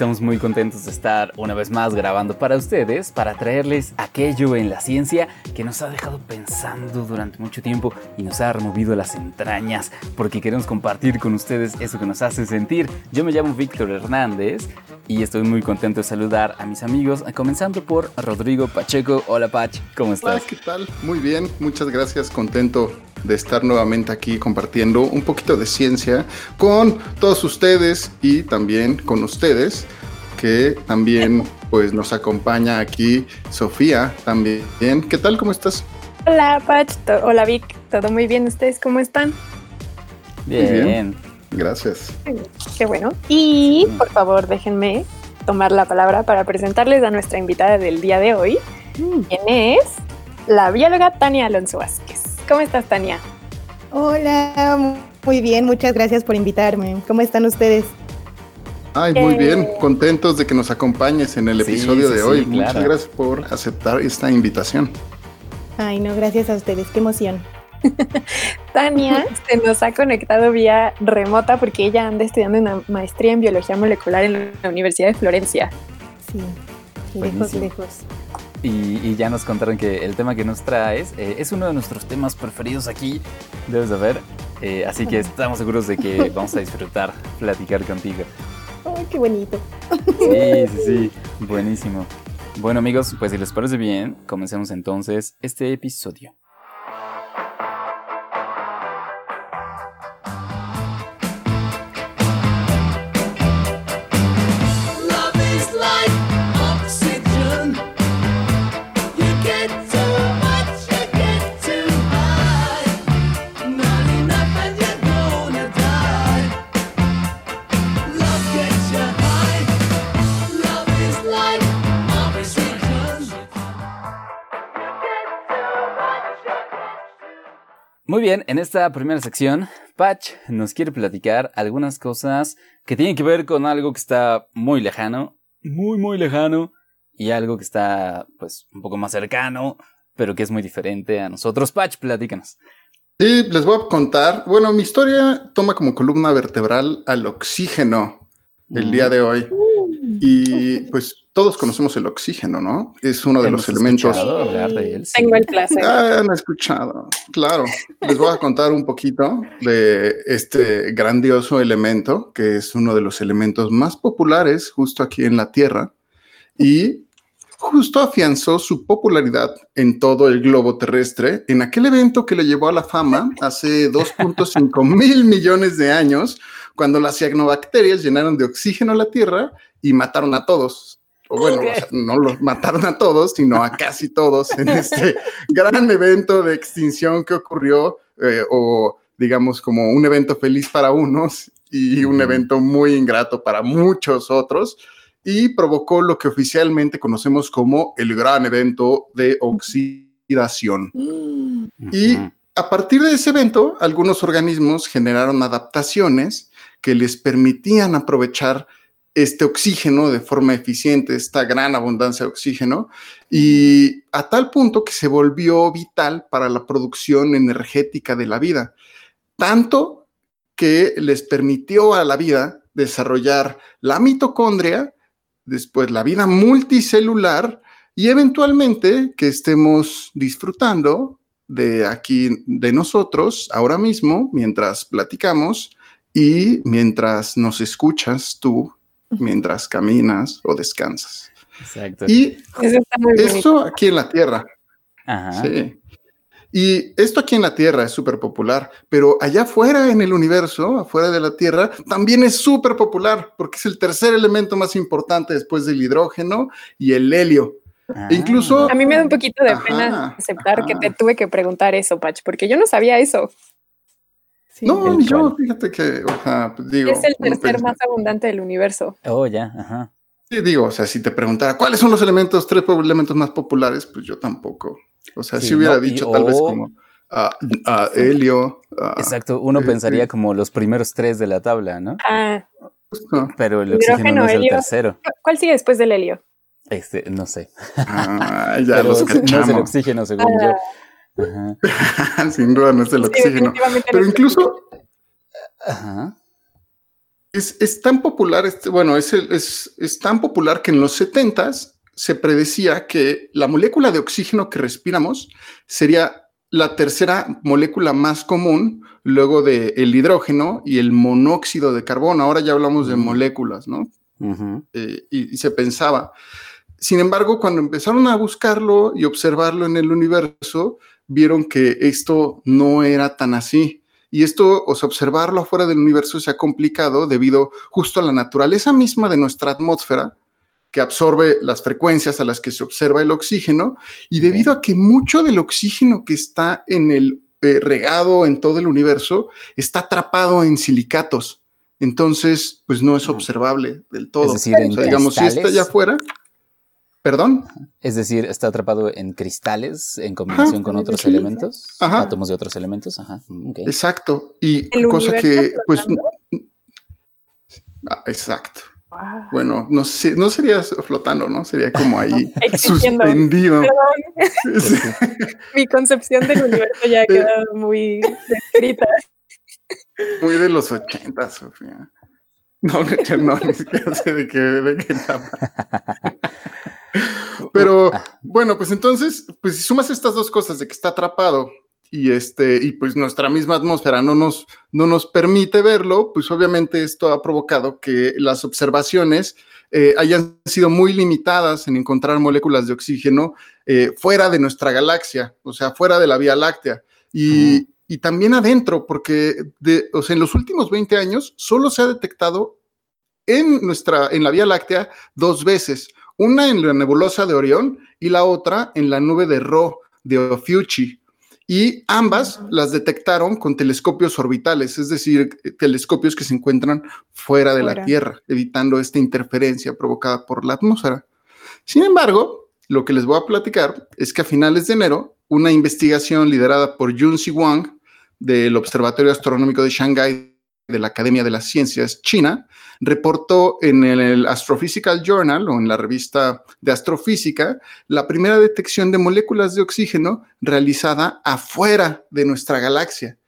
Estamos muy contentos de estar una vez más grabando para ustedes, para traerles aquello en la ciencia que nos ha dejado pensando durante mucho tiempo y nos ha removido las entrañas, porque queremos compartir con ustedes eso que nos hace sentir. Yo me llamo Víctor Hernández y estoy muy contento de saludar a mis amigos, comenzando por Rodrigo Pacheco. Hola Pach, ¿cómo estás? Hola, ¿qué tal? Muy bien, muchas gracias, contento de estar nuevamente aquí compartiendo un poquito de ciencia con todos ustedes y también con ustedes que también pues nos acompaña aquí Sofía también. ¿Qué tal? ¿Cómo estás? Hola Pach, hola Vic, todo muy bien, ¿ustedes cómo están? Bien. bien. Gracias. Qué bueno. Y por favor déjenme tomar la palabra para presentarles a nuestra invitada del día de hoy, mm. quien es la bióloga Tania Alonso Vázquez. ¿Cómo estás, Tania? Hola, muy bien, muchas gracias por invitarme. ¿Cómo están ustedes? Ay, muy bien, contentos de que nos acompañes en el episodio de hoy. Muchas gracias por aceptar esta invitación. Ay, no, gracias a ustedes, qué emoción. Tania se nos ha conectado vía remota porque ella anda estudiando una maestría en biología molecular en la Universidad de Florencia. Sí, lejos, lejos. Y, ya nos contaron que el tema que nos traes eh, es uno de nuestros temas preferidos aquí, debes saber. Eh, así que estamos seguros de que vamos a disfrutar platicar contigo. ¡Ay, qué bonito! Sí, sí, sí, buenísimo. Bueno amigos, pues si les parece bien, comencemos entonces este episodio. Muy bien, en esta primera sección, Patch nos quiere platicar algunas cosas que tienen que ver con algo que está muy lejano, muy, muy lejano, y algo que está, pues, un poco más cercano, pero que es muy diferente a nosotros. Patch, platícanos. Sí, les voy a contar. Bueno, mi historia toma como columna vertebral al oxígeno el día de hoy. Y pues todos conocemos el oxígeno, ¿no? Es uno de los elementos. Tengo el placer. Ah, han escuchado. Claro. Les voy a contar un poquito de este grandioso elemento, que es uno de los elementos más populares justo aquí en la Tierra. Y justo afianzó su popularidad en todo el globo terrestre en aquel evento que le llevó a la fama hace 2.5 mil millones de años, cuando las cianobacterias llenaron de oxígeno la Tierra y mataron a todos. O bueno, no los mataron a todos, sino a casi todos en este gran evento de extinción que ocurrió, eh, o digamos como un evento feliz para unos y un evento muy ingrato para muchos otros, y provocó lo que oficialmente conocemos como el gran evento de oxidación. Y a partir de ese evento, algunos organismos generaron adaptaciones que les permitían aprovechar este oxígeno de forma eficiente, esta gran abundancia de oxígeno, y a tal punto que se volvió vital para la producción energética de la vida, tanto que les permitió a la vida desarrollar la mitocondria, después la vida multicelular y eventualmente que estemos disfrutando de aquí, de nosotros, ahora mismo, mientras platicamos y mientras nos escuchas tú mientras caminas o descansas. Exacto. Y esto aquí en la Tierra. Ajá. Sí. Y esto aquí en la Tierra es súper popular, pero allá afuera en el universo, afuera de la Tierra, también es súper popular porque es el tercer elemento más importante después del hidrógeno y el helio. Ah. Incluso... A mí me da un poquito de pena aceptar que te tuve que preguntar eso, Pach, porque yo no sabía eso no, yo fíjate que, o sea, pues, digo. Es el tercer más abundante del universo. Oh, ya, ajá. Sí, digo, o sea, si te preguntara cuáles son los elementos, tres elementos más populares, pues yo tampoco. O sea, si hubiera dicho tal vez como a, a helio. a- Exacto, uno eh, pensaría eh. como los primeros tres de la tabla, ¿no? Ah. Pero el oxígeno no es el tercero. ¿Cuál sigue después del helio? Este, no sé. Ah, ya Pero los no es el oxígeno, según Ah. yo. Ajá. Sin duda no es el Sí, oxígeno. Pero incluso Ajá. es, es tan popular, este, bueno, es, el- es, es tan popular que en los 70s se predecía que la molécula de oxígeno que respiramos sería la tercera molécula más común luego del el hidrógeno y el monóxido de carbono. Ahora ya hablamos de moléculas, ¿no? Eh, y, y se pensaba. Sin embargo, cuando empezaron a buscarlo y observarlo en el universo, vieron que esto no era tan así. Y esto, o sea, observarlo afuera del universo se ha complicado debido justo a la naturaleza misma de nuestra atmósfera, que absorbe las frecuencias a las que se observa el oxígeno, y debido a que mucho del oxígeno que está en el eh, regado en todo el universo está atrapado en silicatos. Entonces, pues no es observable del todo. Es decir, en o sea, digamos, si está allá afuera, perdón, Es decir, está atrapado en cristales en combinación Ajá. con otros elementos, Ajá. átomos de otros elementos. Ajá. mm, exacto. Y ¿El cosa que, pues, ah, exacto. Wow. Bueno, no sé, no sería flotando, ¿no? Sería como ahí suspendido. Perdón, Sí. mi concepción del universo ya ha quedado muy descrita. Muy de los ochentas, Sofía. No, no, no, ni siquiera sé de qué, de qué. Pero Ah, bueno, pues entonces, pues si sumas estas dos cosas de que está atrapado y este, y pues nuestra misma atmósfera no nos, no nos permite verlo, pues obviamente esto ha provocado que las observaciones eh, hayan sido muy limitadas en encontrar moléculas de oxígeno eh, fuera de nuestra galaxia, o sea, fuera de la Vía Láctea. Y, y también adentro, porque de, o sea, en los últimos 20 años solo se ha detectado en, nuestra, en la Vía Láctea dos veces, una en la nebulosa de Orión y la otra en la nube de Ro de Ophiuchi. Y ambas las detectaron con telescopios orbitales, es decir, telescopios que se encuentran fuera de la. Tierra, evitando esta interferencia provocada por la atmósfera. Sin embargo, lo que les voy a platicar es que a finales de enero, una investigación liderada por Junsi Wang del Observatorio Astronómico de Shanghái de la Academia de las Ciencias China, reportó en el Astrophysical Journal o en la revista de astrofísica la primera detección de moléculas de oxígeno realizada afuera de nuestra galaxia.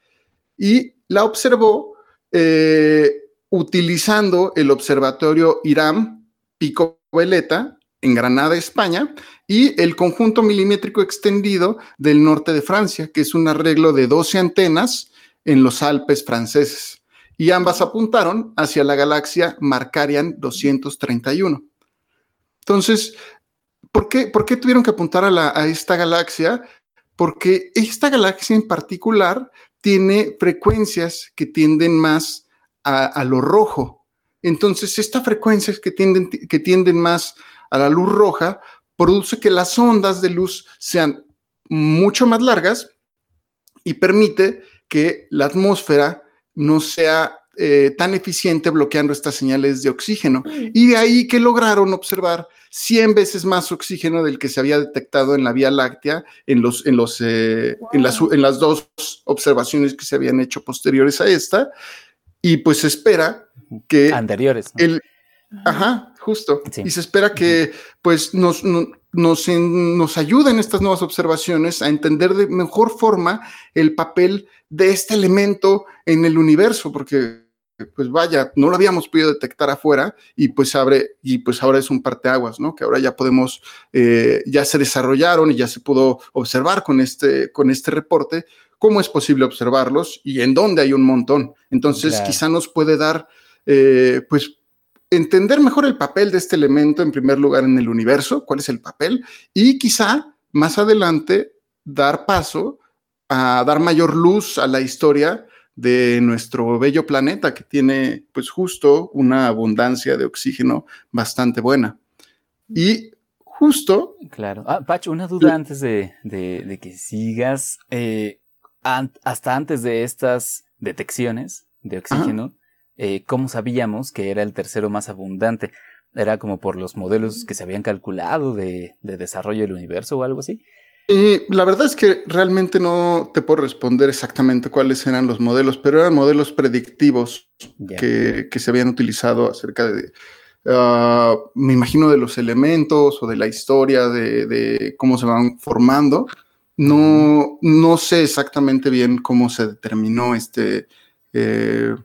Y la observó eh, utilizando el observatorio IRAM Pico Veleta en Granada, España, y el conjunto milimétrico extendido del norte de Francia, que es un arreglo de 12 antenas en los Alpes franceses y ambas apuntaron hacia la galaxia Markarian 231. Entonces, ¿por qué, por qué tuvieron que apuntar a, la- a esta galaxia? Porque esta galaxia en particular tiene frecuencias que tienden más a, lo rojo. Entonces, estas frecuencias que tienden, que tienden más a la luz roja produce que las ondas de luz sean mucho más largas y permite que la atmósfera no sea eh, tan eficiente bloqueando estas señales de oxígeno. Y de ahí que lograron observar 100 veces más oxígeno del que se había detectado en la Vía Láctea en, los, en, los, eh, en, las, en las dos observaciones que se habían hecho posteriores a esta. Y pues se espera que Anteriores. ¿no? el, Ajá, justo. Sí. Y se espera que pues nos, no- nos, en- nos ayuden estas nuevas observaciones a entender de mejor forma el papel de este elemento en el universo, porque pues vaya, no lo habíamos podido detectar afuera y pues abre y pues ahora es un parteaguas, ¿no? Que ahora ya podemos, eh, ya se desarrollaron y ya se pudo observar con este, con este reporte cómo es posible observarlos y en dónde hay un montón. Entonces, Claro. quizá nos puede dar, eh, pues, entender mejor el papel de este elemento en primer lugar en el universo, cuál es el papel, y quizá más adelante dar paso a dar mayor luz a la historia de nuestro bello planeta que tiene pues justo una abundancia de oxígeno bastante buena. Y justo, Claro. Ah, Pacho, una duda antes de, de- de que sigas. Eh, an- hasta antes de estas detecciones de oxígeno, eh, ¿cómo sabíamos que era el tercero más abundante? ¿Era como por los modelos que se habían calculado de, de desarrollo del universo o algo así? Y la verdad es que realmente no te puedo responder exactamente cuáles eran los modelos, pero eran modelos predictivos que, se habían utilizado acerca de, ah, me imagino, de los elementos o de la historia, de, cómo se van formando. No, no sé exactamente bien cómo se determinó este, eh,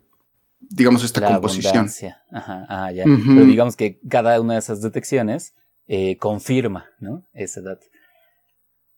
digamos, esta composición. Ajá, ah, ya. Pero digamos que cada una de esas detecciones eh, confirma, ¿no? Ese dato.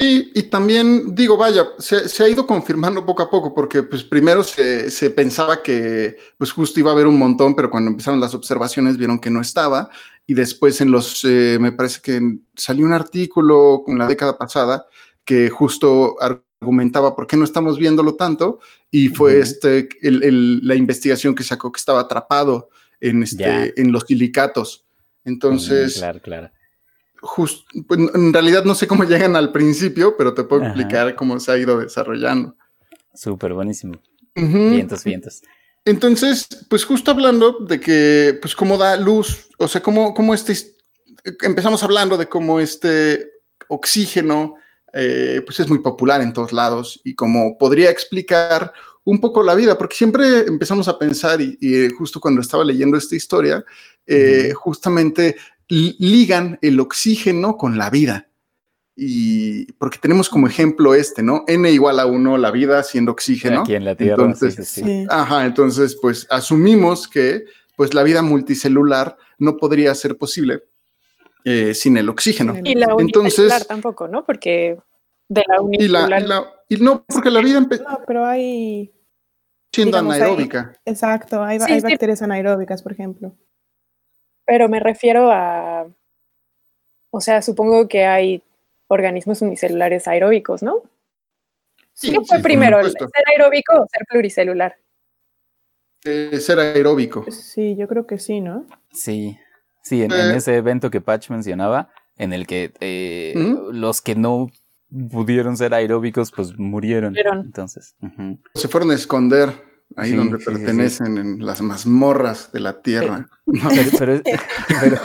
Y, también digo, vaya, se, ha ido confirmando poco a poco, porque pues primero se, pensaba que pues justo iba a haber un montón, pero cuando empezaron las observaciones vieron que no estaba, y después en los, eh, me parece que salió un artículo en la década pasada que justo argumentaba por qué no estamos viéndolo tanto, y fue este, la investigación que sacó que estaba atrapado en, este, en los silicatos. Entonces, claro, claro pues, en realidad no sé cómo llegan al principio, pero te puedo explicar cómo se ha ido desarrollando. Súper buenísimo. Vientos, vientos. Entonces, pues justo hablando de que, pues cómo da luz, o sea, cómo, cómo este, empezamos hablando de cómo este oxígeno, eh, pues es muy popular en todos lados y cómo podría explicar un poco la vida, porque siempre empezamos a pensar, y, justo cuando estaba leyendo esta historia, eh, justamente ligan el oxígeno con la vida. Y porque tenemos como ejemplo este, ¿no? N igual a uno, la vida siendo oxígeno. Aquí en la Tierra. Entonces, sí, Ajá, entonces pues asumimos que pues la vida multicelular no podría ser posible eh, sin el oxígeno. Y la unicelular tampoco, ¿no? Porque de la unicelular. Y, no, porque la vida empezó. No, pero hay. Siendo anaeróbica. exacto, hay, hay bacterias anaeróbicas, por ejemplo. Pero me refiero a, o sea, supongo que hay organismos unicelulares aeróbicos, ¿no? Sí, ¿Qué fue primero, ser aeróbico o ser pluricelular? Eh, ser aeróbico. Sí, yo creo que sí, ¿no? Sí, sí, en, eh. ese evento que Patch mencionaba, en el que eh, los que no pudieron ser aeróbicos, pues murieron. Entonces, se fueron a esconder ahí donde pertenecen, en las mazmorras de la Tierra. Pero,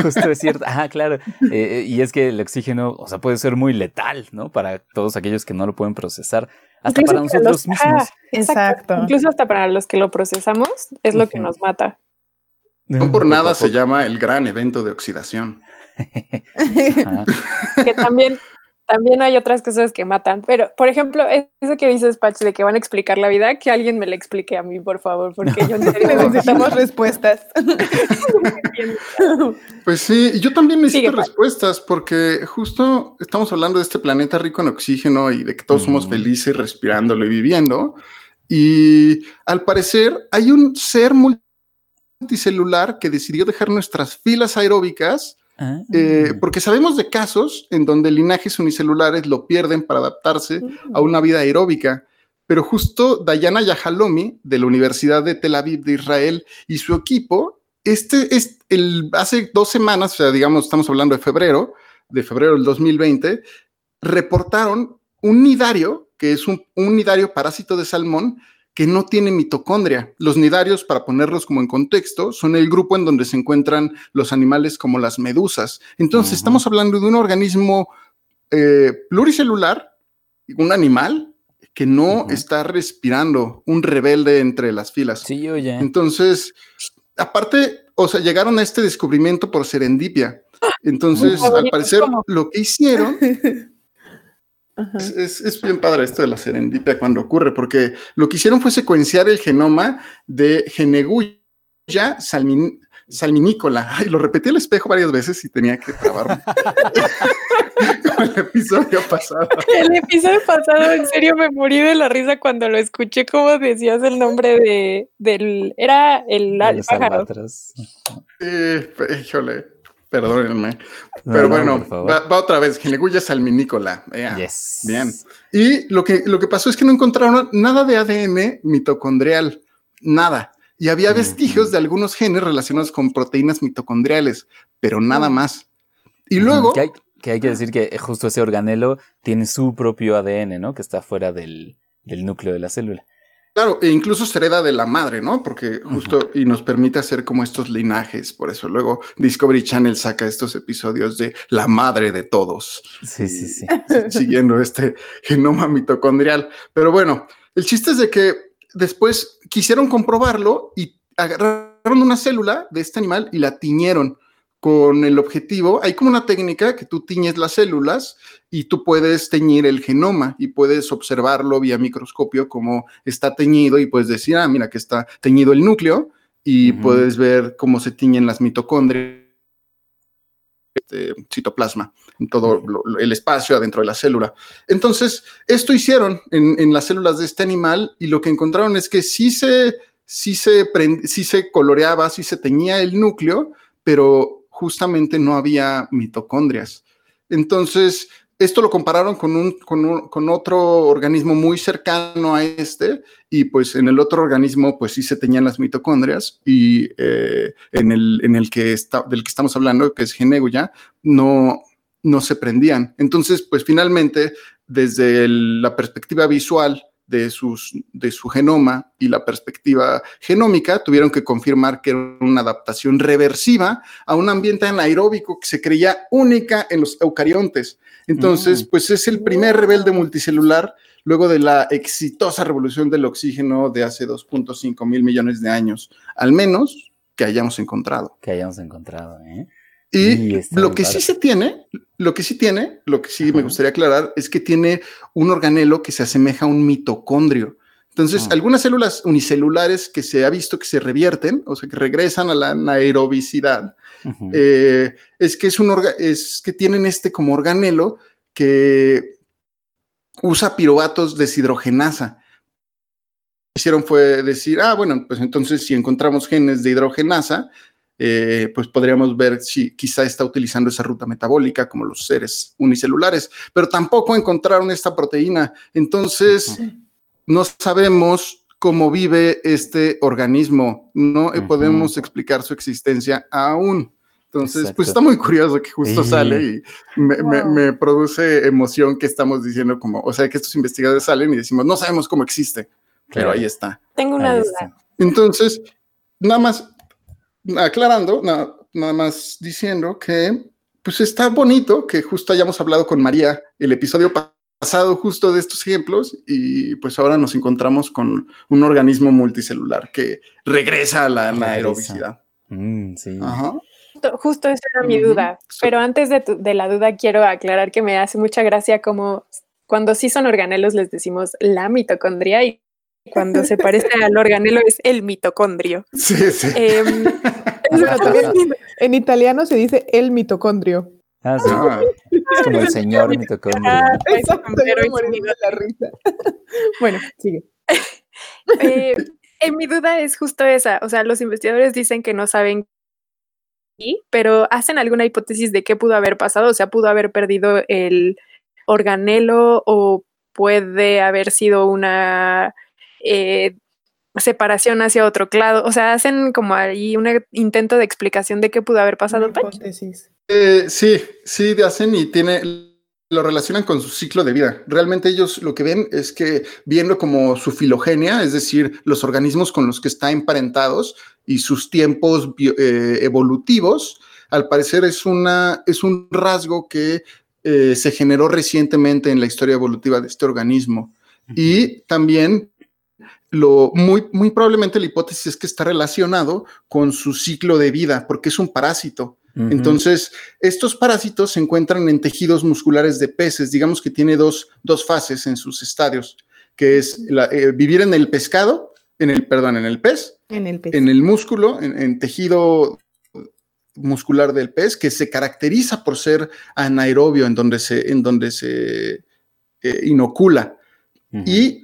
justo es cierto, ah, claro, eh, y es que el oxígeno, o sea, puede ser muy letal, ¿no? Para todos aquellos que no lo pueden procesar, hasta para nosotros mismos. exacto. Incluso hasta para los que lo procesamos, es lo que nos mata. No por nada se llama el gran evento de oxidación. que también también hay otras cosas que matan, pero por ejemplo, eso que dices, Patch, de que van a explicar la vida, que alguien me la explique a mí, por favor, porque yo necesitamos respuestas. pues sí, yo también necesito respuestas, porque justo estamos hablando de este planeta rico en oxígeno y de que todos somos felices respirándolo y viviendo. Y al parecer hay un ser que decidió dejar nuestras filas aeróbicas Ah. Eh, porque sabemos de casos en donde linajes unicelulares lo pierden para adaptarse a una vida aeróbica, pero justo Dayana Yahalomi de la Universidad de Tel Aviv de Israel y su equipo, este es el, hace dos semanas, o sea, digamos, estamos hablando de febrero, de febrero del 2020, reportaron un nidario, que es un, un nidario parásito de salmón, que no tiene mitocondria. Los nidarios, para ponerlos como en contexto, son el grupo en donde se encuentran los animales como las medusas. Entonces, estamos hablando de un organismo eh, pluricelular, un animal que no está respirando, un rebelde entre las filas. Sí, oye. Entonces, aparte, o sea, llegaron a este descubrimiento por serendipia. Entonces, al parecer, lo que hicieron Es, bien padre esto de la serendipia cuando ocurre, porque lo que hicieron fue secuenciar el genoma de Geneguya salmin, salminícola. Ay, lo repetí al espejo varias veces y tenía que trabarme. El episodio pasado. El episodio pasado, en serio, me morí de la risa cuando lo escuché, como decías el nombre de, del... Era el, pájaro. Sí, híjole. Perdónenme. Pero bueno, va, otra vez. Gineguya salminícola. Bien. Y lo que, lo que pasó es que no encontraron nada de ADN mitocondrial. Nada. Y había vestigios de algunos genes relacionados con proteínas mitocondriales, pero nada más. Y luego. Que hay, que hay, que decir que justo ese organelo tiene su propio ADN, ¿no? Que está fuera del, del núcleo de la célula. Claro, e incluso se hereda de la madre, ¿no? Porque justo y nos permite hacer como estos linajes. Por eso luego Discovery Channel saca estos episodios de la madre de todos. Sí, sí, sí. Siguiendo este genoma mitocondrial. Pero bueno, el chiste es de que después quisieron comprobarlo y agarraron una célula de este animal y la tiñeron con el objetivo, hay como una técnica que tú tiñes las células y tú puedes teñir el genoma y puedes observarlo vía microscopio como está teñido y puedes decir, ah, mira que está teñido el núcleo y puedes ver cómo se tiñen las mitocondrias, este, citoplasma, en todo el espacio adentro de la célula. Entonces, esto hicieron en, las células de este animal y lo que encontraron es que sí se, sí se, sí se coloreaba, sí se teñía el núcleo, pero justamente no había mitocondrias. Entonces, esto lo compararon con, un, con, otro organismo muy cercano a este y pues en el otro organismo pues sí se tenían las mitocondrias y eh, en, el, en el que está, del que estamos hablando, que es Geneguya, no, no se prendían. Entonces pues finalmente desde la perspectiva visual de, sus, de su genoma y la perspectiva genómica, tuvieron que confirmar que era una adaptación reversiva a un ambiente anaeróbico que se creía única en los eucariontes. Entonces, mm. pues es el primer rebelde multicelular luego de la exitosa revolución del oxígeno de hace 2.5 mil millones de años, al menos que hayamos encontrado. Que hayamos encontrado, ¿eh? Y lo que sí se tiene, lo que sí tiene, lo que sí me gustaría aclarar es que tiene un organelo que se asemeja a un mitocondrio. Entonces, ah. algunas células unicelulares que se ha visto que se revierten, o sea, que regresan a la anaerobicidad, eh, es que es un es que tienen este como organelo que usa piruvatos deshidrogenasa. Lo que hicieron fue decir, ah, bueno, pues entonces si encontramos genes de hidrogenasa, eh, pues podríamos ver si quizá está utilizando esa ruta metabólica como los seres unicelulares, pero tampoco encontraron esta proteína. Entonces, no sabemos cómo vive este organismo, no podemos explicar su existencia aún. Entonces, pues está muy curioso que justo sale y me, produce emoción que estamos diciendo como, o sea, que estos investigadores salen y decimos, no sabemos cómo existe, pero ahí está. Tengo una duda. Entonces, nada más aclarando, nada, más diciendo que pues está bonito que justo hayamos hablado con María el episodio pasado justo de estos ejemplos y pues ahora nos encontramos con un organismo multicelular que regresa a la anaerobicidad. Mm, sí. Justo esa era mi duda, pero antes de, de la duda quiero aclarar que me hace mucha gracia como cuando sí son organelos les decimos la mitocondria y cuando se parece al organelo es el mitocondrio. Sí, sí. Em, en italiano se dice el mitocondrio. Ah, sí. Ah. Es como el señor mitocondrio. bueno, sigue. Eh, en mi duda es justo esa. O sea, los investigadores dicen que no saben pero hacen alguna hipótesis de qué pudo haber pasado. O sea, pudo haber perdido el organelo o puede haber sido una eh, separación hacia otro lado. O sea, hacen como ahí un intento de explicación de qué pudo haber pasado. Eh, sí, sí, hacen y tiene lo relacionan con su ciclo de vida. Realmente ellos lo que ven es que viendo como su filogenia, es decir, los organismos con los que está emparentados y sus tiempos eh, evolutivos, al parecer es, una, es un rasgo que se generó recientemente en la historia evolutiva de este organismo. Y también lo muy, muy probablemente la hipótesis es que está relacionado con su ciclo de vida, porque es un parásito. Entonces, estos parásitos se encuentran en tejidos musculares de peces, digamos que tiene dos, fases en sus estadios, que es eh, vivir en el pescado, en el, perdón, en el pez, en el, en el músculo, en, tejido muscular del pez, que se caracteriza por ser anaerobio, en donde se, en donde se eh, inocula. Y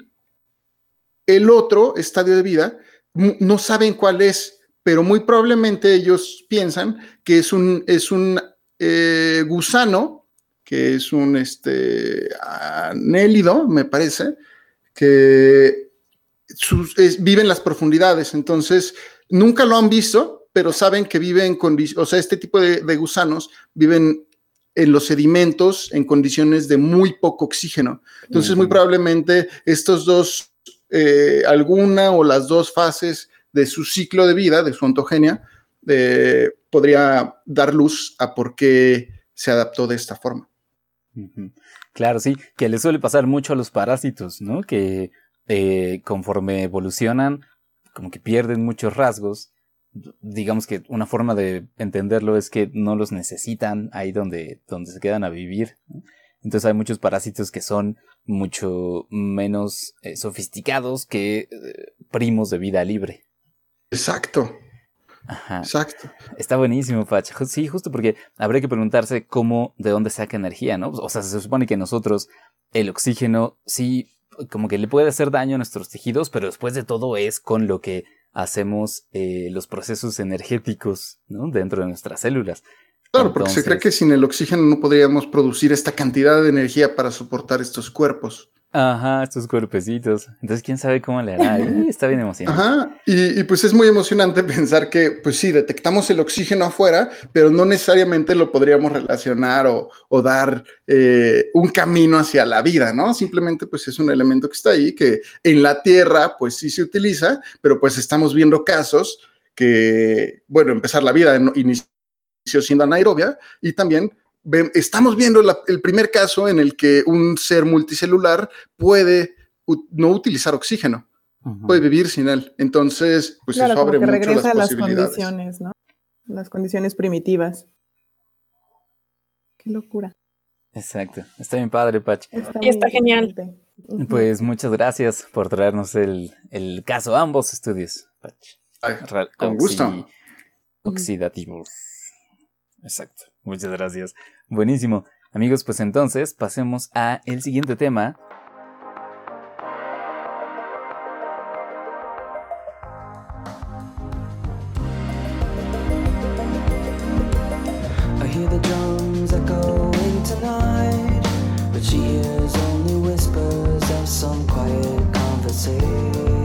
el otro estadio de vida no saben cuál es, pero muy probablemente ellos piensan que es un, es un eh, gusano, que es un este, anélido, me parece, que vive en las profundidades. Entonces, nunca lo han visto, pero saben que viven en condiciones, o sea, este tipo de, gusanos viven en los sedimentos en condiciones de muy poco oxígeno. Entonces, muy probablemente estos dos eh, alguna o las dos fases de su ciclo de vida, de su ontogenia, eh, podría dar luz a por qué se adaptó de esta forma. Claro, sí, que le suele pasar mucho a los parásitos, ¿no? Que eh, conforme evolucionan, como que pierden muchos rasgos. Digamos que una forma de entenderlo es que no los necesitan ahí donde, donde se quedan a vivir. Entonces hay muchos parásitos que son mucho menos eh, sofisticados que eh, primos de vida libre. Exacto. Ajá. Exacto. Está buenísimo, Pach. Sí, justo porque habría que preguntarse cómo, de dónde saca energía, ¿no? O sea, se supone que nosotros, el oxígeno, sí, como que le puede hacer daño a nuestros tejidos, pero después de todo es con lo que hacemos eh, los procesos energéticos, ¿no? Dentro de nuestras células. Claro, porque se cree que sin el oxígeno no podríamos producir esta cantidad de energía para soportar estos cuerpos. Ajá, estos cuerpecitos. Entonces, quién sabe cómo le hará. Está bien emocionante. Ajá, y, y, pues es muy emocionante pensar que, pues sí, detectamos el oxígeno afuera, pero no necesariamente lo podríamos relacionar o, o dar eh, un camino hacia la vida, ¿no? Simplemente, pues es un elemento que está ahí, que en la Tierra, pues sí se utiliza, pero pues estamos viendo casos que, bueno, empezar la vida inició siendo anaerobia y también estamos viendo la, el primer caso en el que un ser multicelular puede no utilizar oxígeno, uh -huh. puede vivir sin él. Entonces, pues claro, eso abre como que mucho regresa las a las posibilidades. condiciones, ¿no? Las condiciones primitivas. Qué locura. Exacto. Está bien padre, Pach. Está y está genial. Uh -huh. Pues muchas gracias por traernos el, el caso, ambos estudios, Pach. Ay, con gusto. Oxidativos. Exacto. Muchas gracias. Buenísimo. Amigos, pues entonces pasemos a el siguiente tema. But she hears only whispers of some quiet conversation.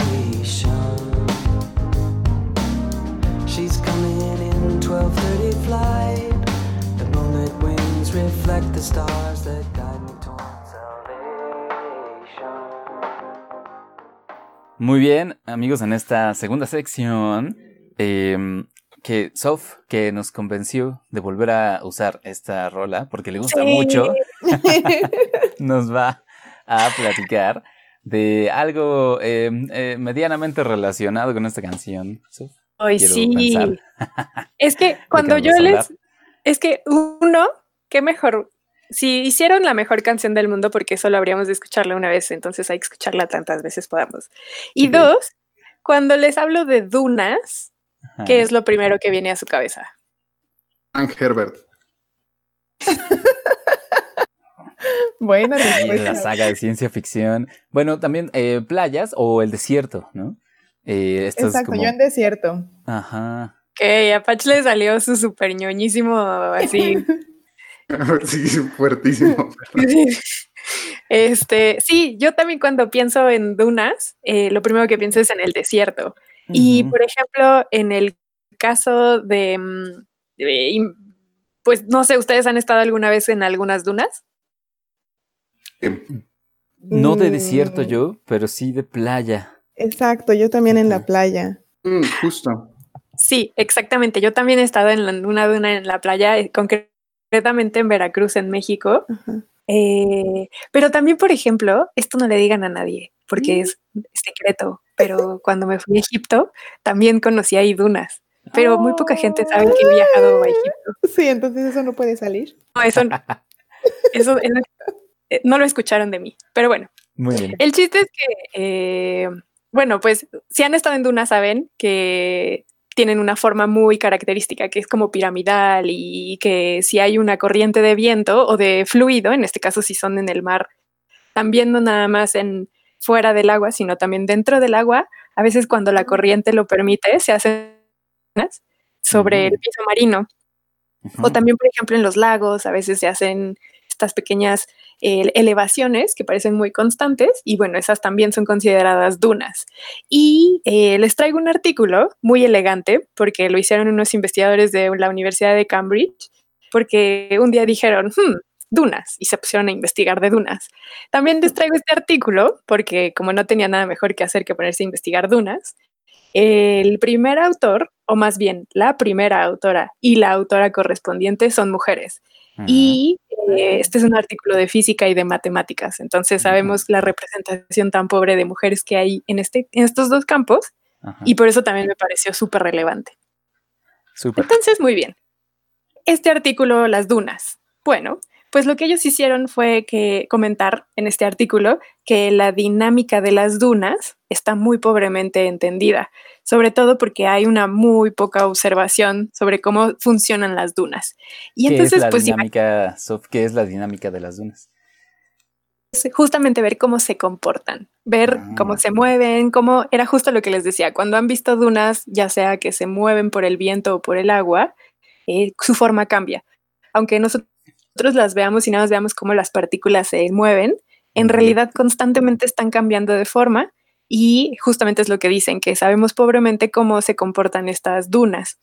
Wings reflect the stars that guide me towards salvation. Muy bien, amigos, en esta segunda sección, eh, que Sof, que nos convenció de volver a usar esta rola, porque le gusta Sí. mucho, nos va a platicar de algo eh, eh, medianamente relacionado con esta canción. Sof, Ay, sí. Es que cuando yo les. Es que uno, qué mejor. Si hicieron la mejor canción del mundo, porque solo habríamos de escucharla una vez, entonces hay que escucharla tantas veces podamos. Y dos, cuando les hablo de dunas, Ajá. ¿qué es lo primero que viene a su cabeza? Frank Herbert. Buena Y la respuesta. saga de ciencia ficción. Bueno, también eh, playas o el desierto, ¿no? Eh, esto es Exacto, como... yo en desierto. Ajá. Que a Patch le salió su super ñoñísimo así. sí, fuertísimo. Este, sí, yo también cuando pienso en dunas, eh, lo primero que pienso es en el desierto. Y por ejemplo, en el caso de, mm, de pues no sé, ¿ustedes han estado alguna vez en algunas dunas? No de desierto Mm. yo, pero sí de playa. Exacto, yo también en la playa. Mm, justo. Sí, exactamente. Yo también he estado en la- una duna en la playa, eh, concretamente en Veracruz, en México. Ajá. Eh, pero también, por ejemplo, esto no le digan a nadie, porque es secreto, pero cuando me fui a Egipto, también conocí ahí dunas. Pero muy poca gente sabe que he viajado a Egipto. Sí, entonces eso no puede salir. No, eso, no- eso- eso- eh, no lo escucharon de mí. Pero bueno, Muy bien. el chiste es que, eh, bueno, pues si han estado en dunas saben que tienen una forma muy característica, que es como piramidal y que si hay una corriente de viento o de fluido, en este caso si son en el mar, también no nada más en fuera del agua, sino también dentro del agua, a veces cuando la corriente lo permite, se hacen sobre el piso marino. O también, por ejemplo, en los lagos a veces se hacen estas pequeñas eh, elevaciones que parecen muy constantes y bueno, esas también son consideradas dunas. Y eh, les traigo un artículo muy elegante porque lo hicieron unos investigadores de la Universidad de Cambridge, porque un día dijeron, "Hmm, dunas y se pusieron a investigar de dunas. También les traigo este artículo porque como no tenía nada mejor que hacer que ponerse a investigar dunas, el primer autor, o más bien la primera autora y la autora correspondiente son mujeres. Y eh, este es un artículo de física y de matemáticas. Entonces sabemos la representación tan pobre de mujeres que hay en, este, en estos dos campos y por eso también me pareció súper relevante. Súper. Entonces, muy bien. Este artículo, las dunas. Bueno, pues lo que ellos hicieron fue que comentar en este artículo que la dinámica de las dunas está muy pobremente entendida, sobre todo porque hay una muy poca observación sobre cómo funcionan las dunas. Y ¿Qué entonces, es la pues dinámica, Sof, ¿qué es la dinámica de las dunas? es justamente ver cómo se comportan, ver Ah. cómo se mueven, cómo era justo lo que les decía, cuando han visto dunas, ya sea que se mueven por el viento o por el agua, eh, su forma cambia. Aunque nosotros las veamos y nada más veamos cómo las partículas se mueven, en realidad constantemente están cambiando de forma y justamente es lo que dicen, que sabemos pobremente cómo se comportan estas dunas.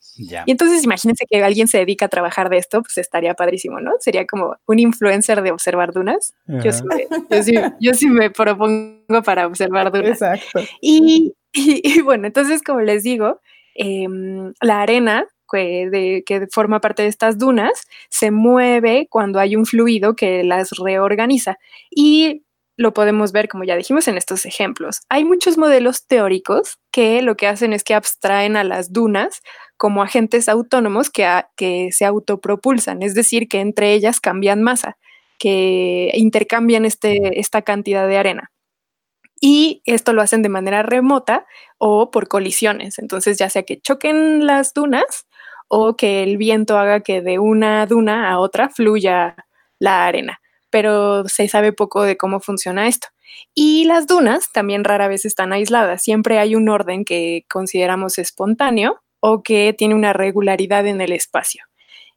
Y entonces imagínense que alguien se dedica a trabajar de esto, pues estaría padrísimo, ¿no? Sería como un influencer de observar dunas. Yo sí, me, yo, sí, yo sí me propongo para observar dunas. Exacto. Y, y- y bueno, entonces, como les digo, em, la arena que, forma parte de estas dunas se mueve cuando hay un fluido que las reorganiza. Y lo podemos ver, como ya dijimos, en estos ejemplos. Hay muchos modelos teóricos que lo que hacen es que abstraen a las dunas como agentes autónomos que, que se autopropulsan, es decir, que entre ellas cambian masa, que intercambian este, esta cantidad de arena. Y esto lo hacen de manera remota o por colisiones. Entonces, ya sea que choquen las dunas o que el viento haga que de una duna a otra fluya la arena. Pero se sabe poco de cómo funciona esto. Y las dunas también rara vez están aisladas. Siempre hay un orden que consideramos espontáneo o que tiene una regularidad en el espacio.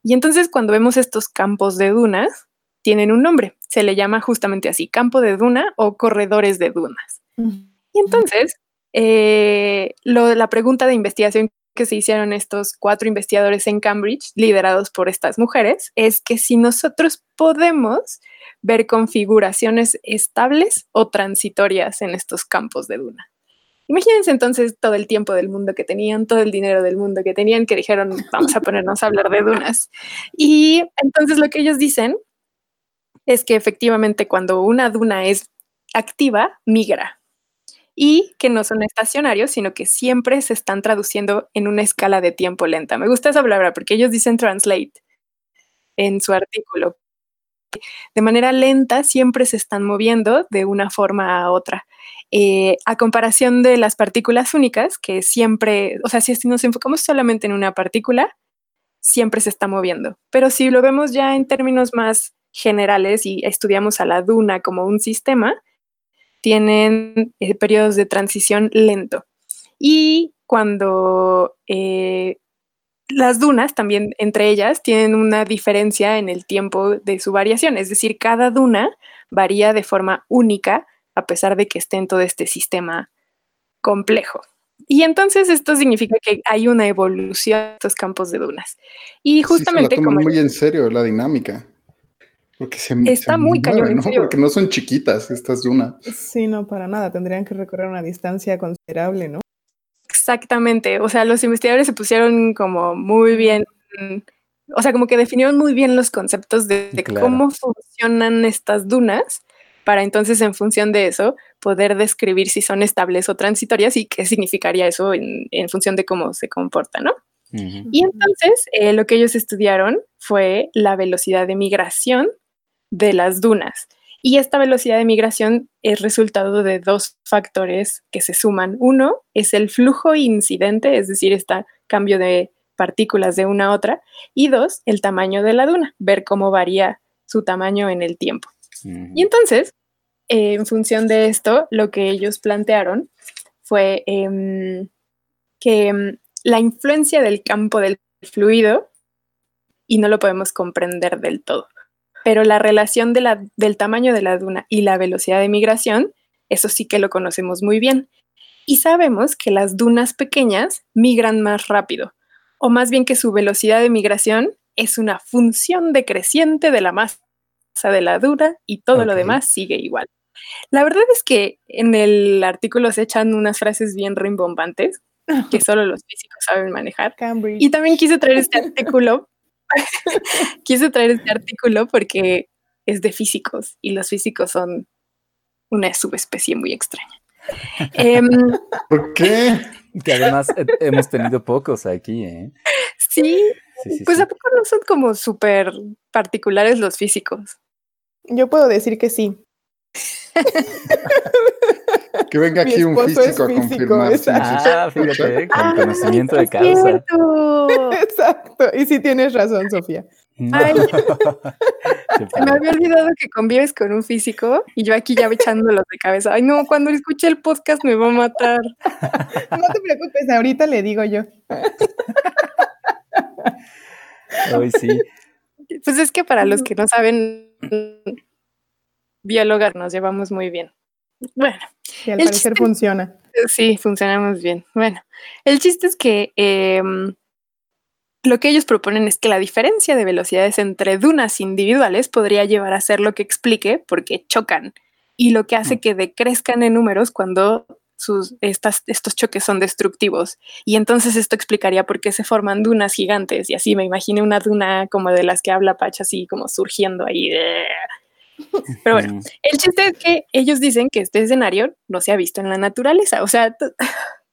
Y entonces cuando vemos estos campos de dunas, tienen un nombre. Se le llama justamente así, campo de duna o corredores de dunas. Y entonces, eh, lo, la pregunta de investigación que se hicieron estos cuatro investigadores en Cambridge, liderados por estas mujeres, es que si nosotros podemos ver configuraciones estables o transitorias en estos campos de duna. Imagínense entonces todo el tiempo del mundo que tenían, todo el dinero del mundo que tenían, que dijeron, vamos a ponernos a hablar de dunas. Y entonces lo que ellos dicen es que efectivamente cuando una duna es activa, migra. Y que no son estacionarios, sino que siempre se están traduciendo en una escala de tiempo lenta. Me gusta esa palabra porque ellos dicen translate en su artículo. De manera lenta siempre se están moviendo de una forma a otra. Eh, a comparación de las partículas únicas, que siempre, o sea, si nos enfocamos solamente en una partícula, siempre se está moviendo. Pero si lo vemos ya en términos más generales y estudiamos a la duna como un sistema, tienen eh, periodos de transición lento. Y cuando eh, las dunas también entre ellas tienen una diferencia en el tiempo de su variación, es decir, cada duna varía de forma única a pesar de que esté en todo este sistema complejo. Y entonces esto significa que hay una evolución de estos campos de dunas. Y justamente sí, se la toman como muy en serio la dinámica. Porque se, Está se muy cañón. Porque no son chiquitas estas dunas. Sí, no, para nada. Tendrían que recorrer una distancia considerable, ¿no? Exactamente, o sea, los investigadores se pusieron como muy bien, o sea, como que definieron muy bien los conceptos de, de Claro. cómo funcionan estas dunas para entonces en función de eso poder describir si son estables o transitorias y qué significaría eso en, en función de cómo se comporta, ¿no? Y entonces eh, lo que ellos estudiaron fue la velocidad de migración de las dunas. Y esta velocidad de migración es resultado de dos factores que se suman. Uno es el flujo incidente, es decir, este cambio de partículas de una a otra. Y dos, el tamaño de la duna, ver cómo varía su tamaño en el tiempo. Y entonces, eh, en función de esto, lo que ellos plantearon fue em, que em, la influencia del campo del fluido, y no lo podemos comprender del todo, pero la relación de la- del tamaño de la duna y la velocidad de migración, eso sí que lo conocemos muy bien. Y sabemos que las dunas pequeñas migran más rápido, o más bien que su velocidad de migración es una función decreciente de la masa de la duna y todo lo demás sigue igual. La verdad es que en el artículo se echan unas frases bien rimbombantes que solo los físicos saben manejar. Cambridge. Y también quise traer este artículo. quise traer este artículo porque es de físicos y los físicos son una subespecie muy extraña. Em, ¿Por qué? Que además hemos tenido pocos aquí, ¿eh? sí, Sí, sí, pues sí. a poco no son como súper particulares los físicos. Yo puedo decir que sí. Que venga aquí un físico a confirmar. Ah, fíjate, con Ah, conocimiento de es causa. cierto. Exacto. Y sí tienes razón, Sofía. Ay, me había olvidado que convives con un físico y yo aquí ya echándolos de cabeza. Ay, no, cuando escuche el podcast me va a matar. No te preocupes, ahorita le digo yo. Ay, sí. Pues es que para los que no saben, biólogas nos llevamos muy bien. Bueno, Y al parecer chiste- funciona. sí, funcionamos bien. Bueno, el chiste es que em, lo que ellos proponen es que la diferencia de velocidades entre dunas individuales podría llevar a ser lo que explique por qué chocan y lo que hace que decrezcan en números cuando sus, estas, estos choques son destructivos. Y entonces esto explicaría por qué se forman dunas gigantes. Y así me imaginé una duna como de las que habla Pacha, así como surgiendo ahí. Pero bueno, Mm, el chiste es que ellos dicen que este escenario no se ha visto en la naturaleza. O sea,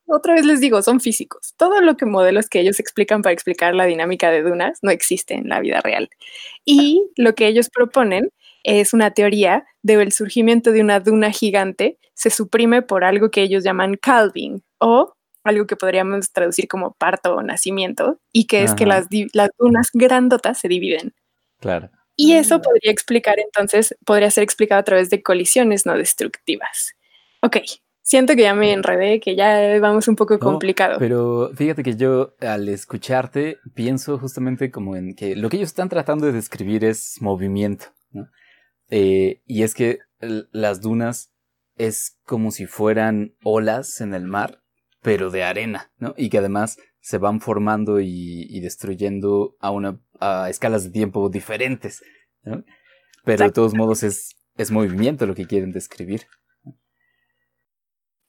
otra vez les digo, son físicos. Todo lo que modelos que ellos explican para explicar la dinámica de dunas no existe en la vida real. Y lo que ellos proponen es una teoría del surgimiento de una duna gigante se suprime por algo que ellos llaman calving o algo que podríamos traducir como parto o nacimiento y que es que las, las dunas grandotas se dividen. claro. Y Ah. eso podría explicar entonces, podría ser explicado a través de colisiones no destructivas. Ok, siento que ya me enredé, que ya vamos un poco No, complicado. Pero fíjate que yo al escucharte pienso justamente como en que lo que ellos están tratando de describir es movimiento, ¿no? Eh, y es que las dunas es como si fueran olas en el mar, pero de arena, ¿no? Y que además se van formando y, y destruyendo a una a escalas de tiempo diferentes, ¿no? Pero de todos modos es, es movimiento lo que quieren describir.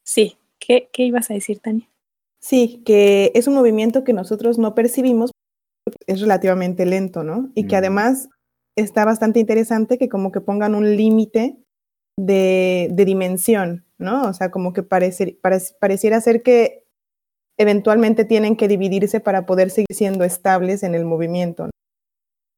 Sí, ¿Qué, ¿qué ibas a decir, Tania? Sí, que es un movimiento que nosotros no percibimos, es relativamente lento, ¿no? Y que además está bastante interesante que como que pongan un límite de, de dimensión, ¿no? O sea, como que parece, parec- pareciera ser que eventualmente tienen que dividirse para poder seguir siendo estables en el movimiento. ¿no?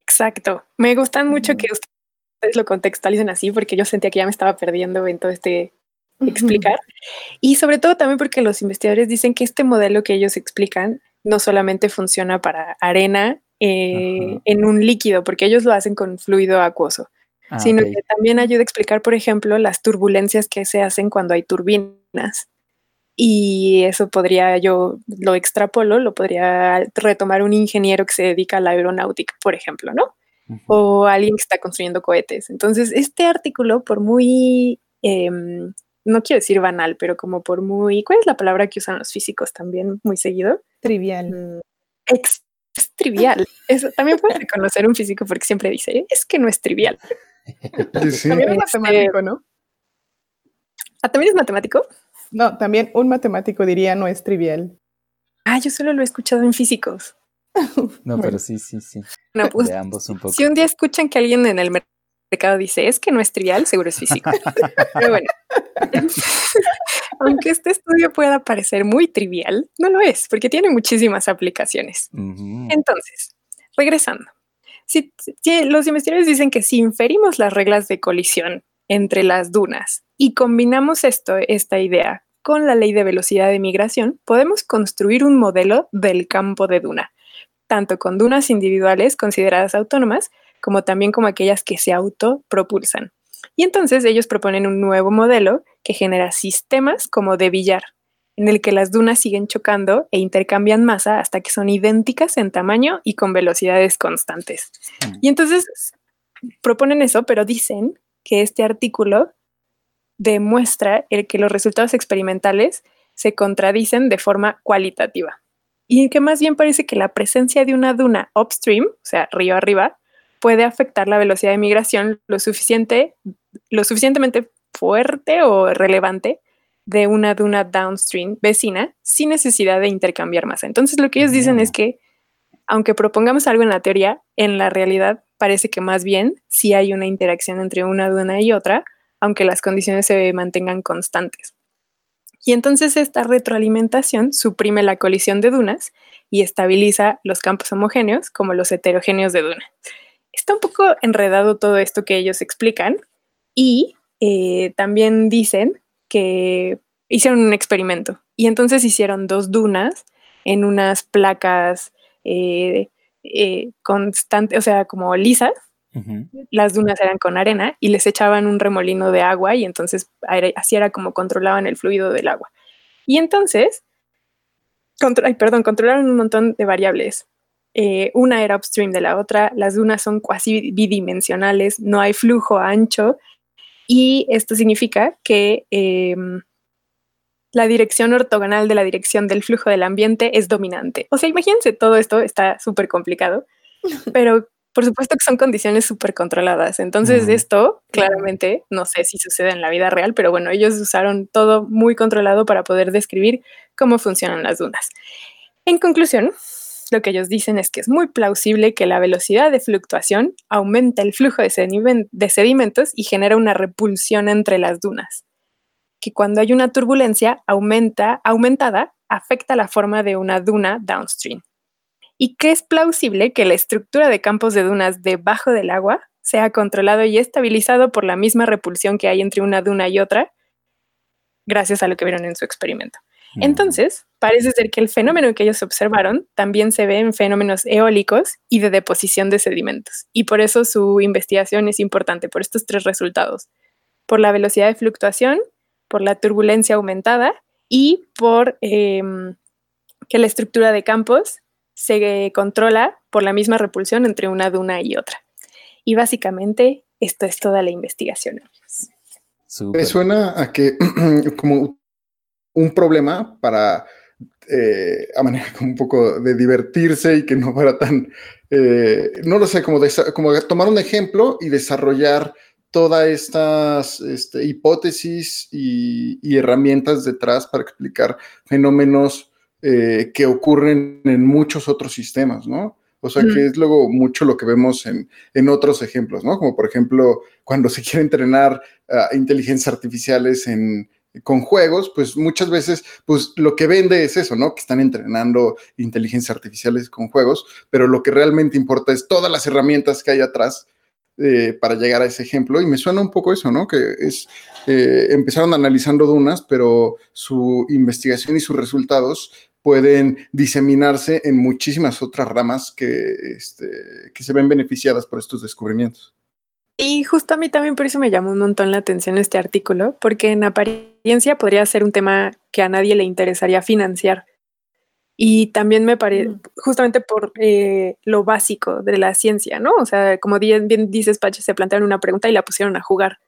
Exacto. Me gustan mucho que ustedes lo contextualicen así porque yo sentía que ya me estaba perdiendo en todo este explicar. Y sobre todo también porque los investigadores dicen que este modelo que ellos explican no solamente funciona para arena eh, en un líquido, porque ellos lo hacen con fluido acuoso, Ah, sino ok. que también ayuda a explicar, por ejemplo, las turbulencias que se hacen cuando hay turbinas. Y eso podría, yo lo extrapolo, lo podría retomar un ingeniero que se dedica a la aeronáutica, por ejemplo, ¿no? Ujú. o alguien que está construyendo cohetes. Entonces, este artículo, por muy, em, no quiero decir banal, pero como por muy, ¿cuál es la palabra que usan los físicos también muy seguido? Trivial. Mm, ex- es trivial. Eso también puedes reconocer un físico porque siempre dice, es que no es trivial. Sí, sí. También un Este- matemático, ¿no? Ah, ¿también es matemático? No, también un matemático diría no es trivial. Ah, yo solo lo he escuchado en físicos. No, Bueno. pero sí, sí, sí. No, pues, De ambos un poco. si un día escuchan que alguien en el mer- mercado dice, es que no es trivial, seguro es físico. Pero bueno, aunque este estudio pueda parecer muy trivial, no lo es, porque tiene muchísimas aplicaciones. Entonces, regresando. Si, si- los investigadores dicen que si inferimos las reglas de colisión entre las dunas y combinamos esto, esta idea con la ley de velocidad de migración, podemos construir un modelo del campo de duna, tanto con dunas individuales consideradas autónomas, como también como aquellas que se autopropulsan. Y entonces ellos proponen un nuevo modelo que genera sistemas como de billar, en el que las dunas siguen chocando e intercambian masa hasta que son idénticas en tamaño y con velocidades constantes. Mm. Y entonces proponen eso, pero dicen que este artículo demuestra el que los resultados experimentales se contradicen de forma cualitativa. Y que más bien parece que la presencia de una duna upstream, o sea, río arriba, puede afectar la velocidad de migración lo suficiente, lo suficientemente fuerte o relevante de una duna downstream vecina sin necesidad de intercambiar masa. Entonces lo que ellos dicen Mm. es que aunque propongamos algo en la teoría, en la realidad parece que más bien sí hay una interacción entre una duna y otra, aunque las condiciones se mantengan constantes. Y entonces esta retroalimentación suprime la colisión de dunas y estabiliza los campos homogéneos como los heterogéneos de duna. Está un poco enredado todo esto que ellos explican y eh, también dicen que hicieron un experimento y entonces hicieron dos dunas en unas placas eh, eh, constantes, o sea, como lisas. Las dunas eran con arena y les echaban un remolino de agua y entonces así era como controlaban el fluido del agua. Y entonces, contro- ay, perdón, controlaron un montón de variables. Eh, una era upstream de la otra, las dunas son casi bidimensionales, no hay flujo ancho y esto significa que em, la dirección ortogonal de la dirección del flujo del ambiente es dominante. O sea, imagínense todo esto, está súper complicado, pero por supuesto que son condiciones súper controladas. Entonces esto claramente, no sé si sucede en la vida real, pero bueno, ellos usaron todo muy controlado para poder describir cómo funcionan las dunas. En conclusión, lo que ellos dicen es que es muy plausible que la velocidad de fluctuación aumenta el flujo de, de sedimentos y genera una repulsión entre las dunas, que cuando hay una turbulencia aumenta, aumentada afecta la forma de una duna downstream, y que es plausible que la estructura de campos de dunas debajo del agua sea controlado y estabilizado por la misma repulsión que hay entre una duna y otra, gracias a lo que vieron en su experimento. Entonces, parece ser que el fenómeno que ellos observaron también se ve en fenómenos eólicos y de deposición de sedimentos. Y por eso su investigación es importante, por estos tres resultados. Por la velocidad de fluctuación, por la turbulencia aumentada y por em, que la estructura de campos se controla por la misma repulsión entre una duna y otra. Y básicamente esto es toda la investigación. Me suena a que como un problema para eh, a manera como un poco de divertirse y que no fuera tan, eh, no lo sé, como, como tomar un ejemplo y desarrollar todas estas este, hipótesis y, y herramientas detrás para explicar fenómenos eh, que ocurren en muchos otros sistemas, ¿no? O sea, Mm. que es luego mucho lo que vemos en, en otros ejemplos, ¿no? Como por ejemplo, cuando se quiere entrenar inteligencias artificiales en, con juegos, pues muchas veces, pues lo que vende es eso, ¿no? Que están entrenando inteligencias artificiales con juegos, pero lo que realmente importa es todas las herramientas que hay atrás eh, para llegar a ese ejemplo. Y me suena un poco eso, ¿no? Que es, eh, empezaron analizando dunas, pero su investigación y sus resultados pueden diseminarse en muchísimas otras ramas que, este, que se ven beneficiadas por estos descubrimientos. Y justo a mí también por eso me llamó un montón la atención este artículo, porque en apariencia podría ser un tema que a nadie le interesaría financiar. Y también me parece, Mm. justamente por eh, lo básico de la ciencia, ¿no? O sea, como bien, bien dices, Pache, se plantearon una pregunta y la pusieron a jugar.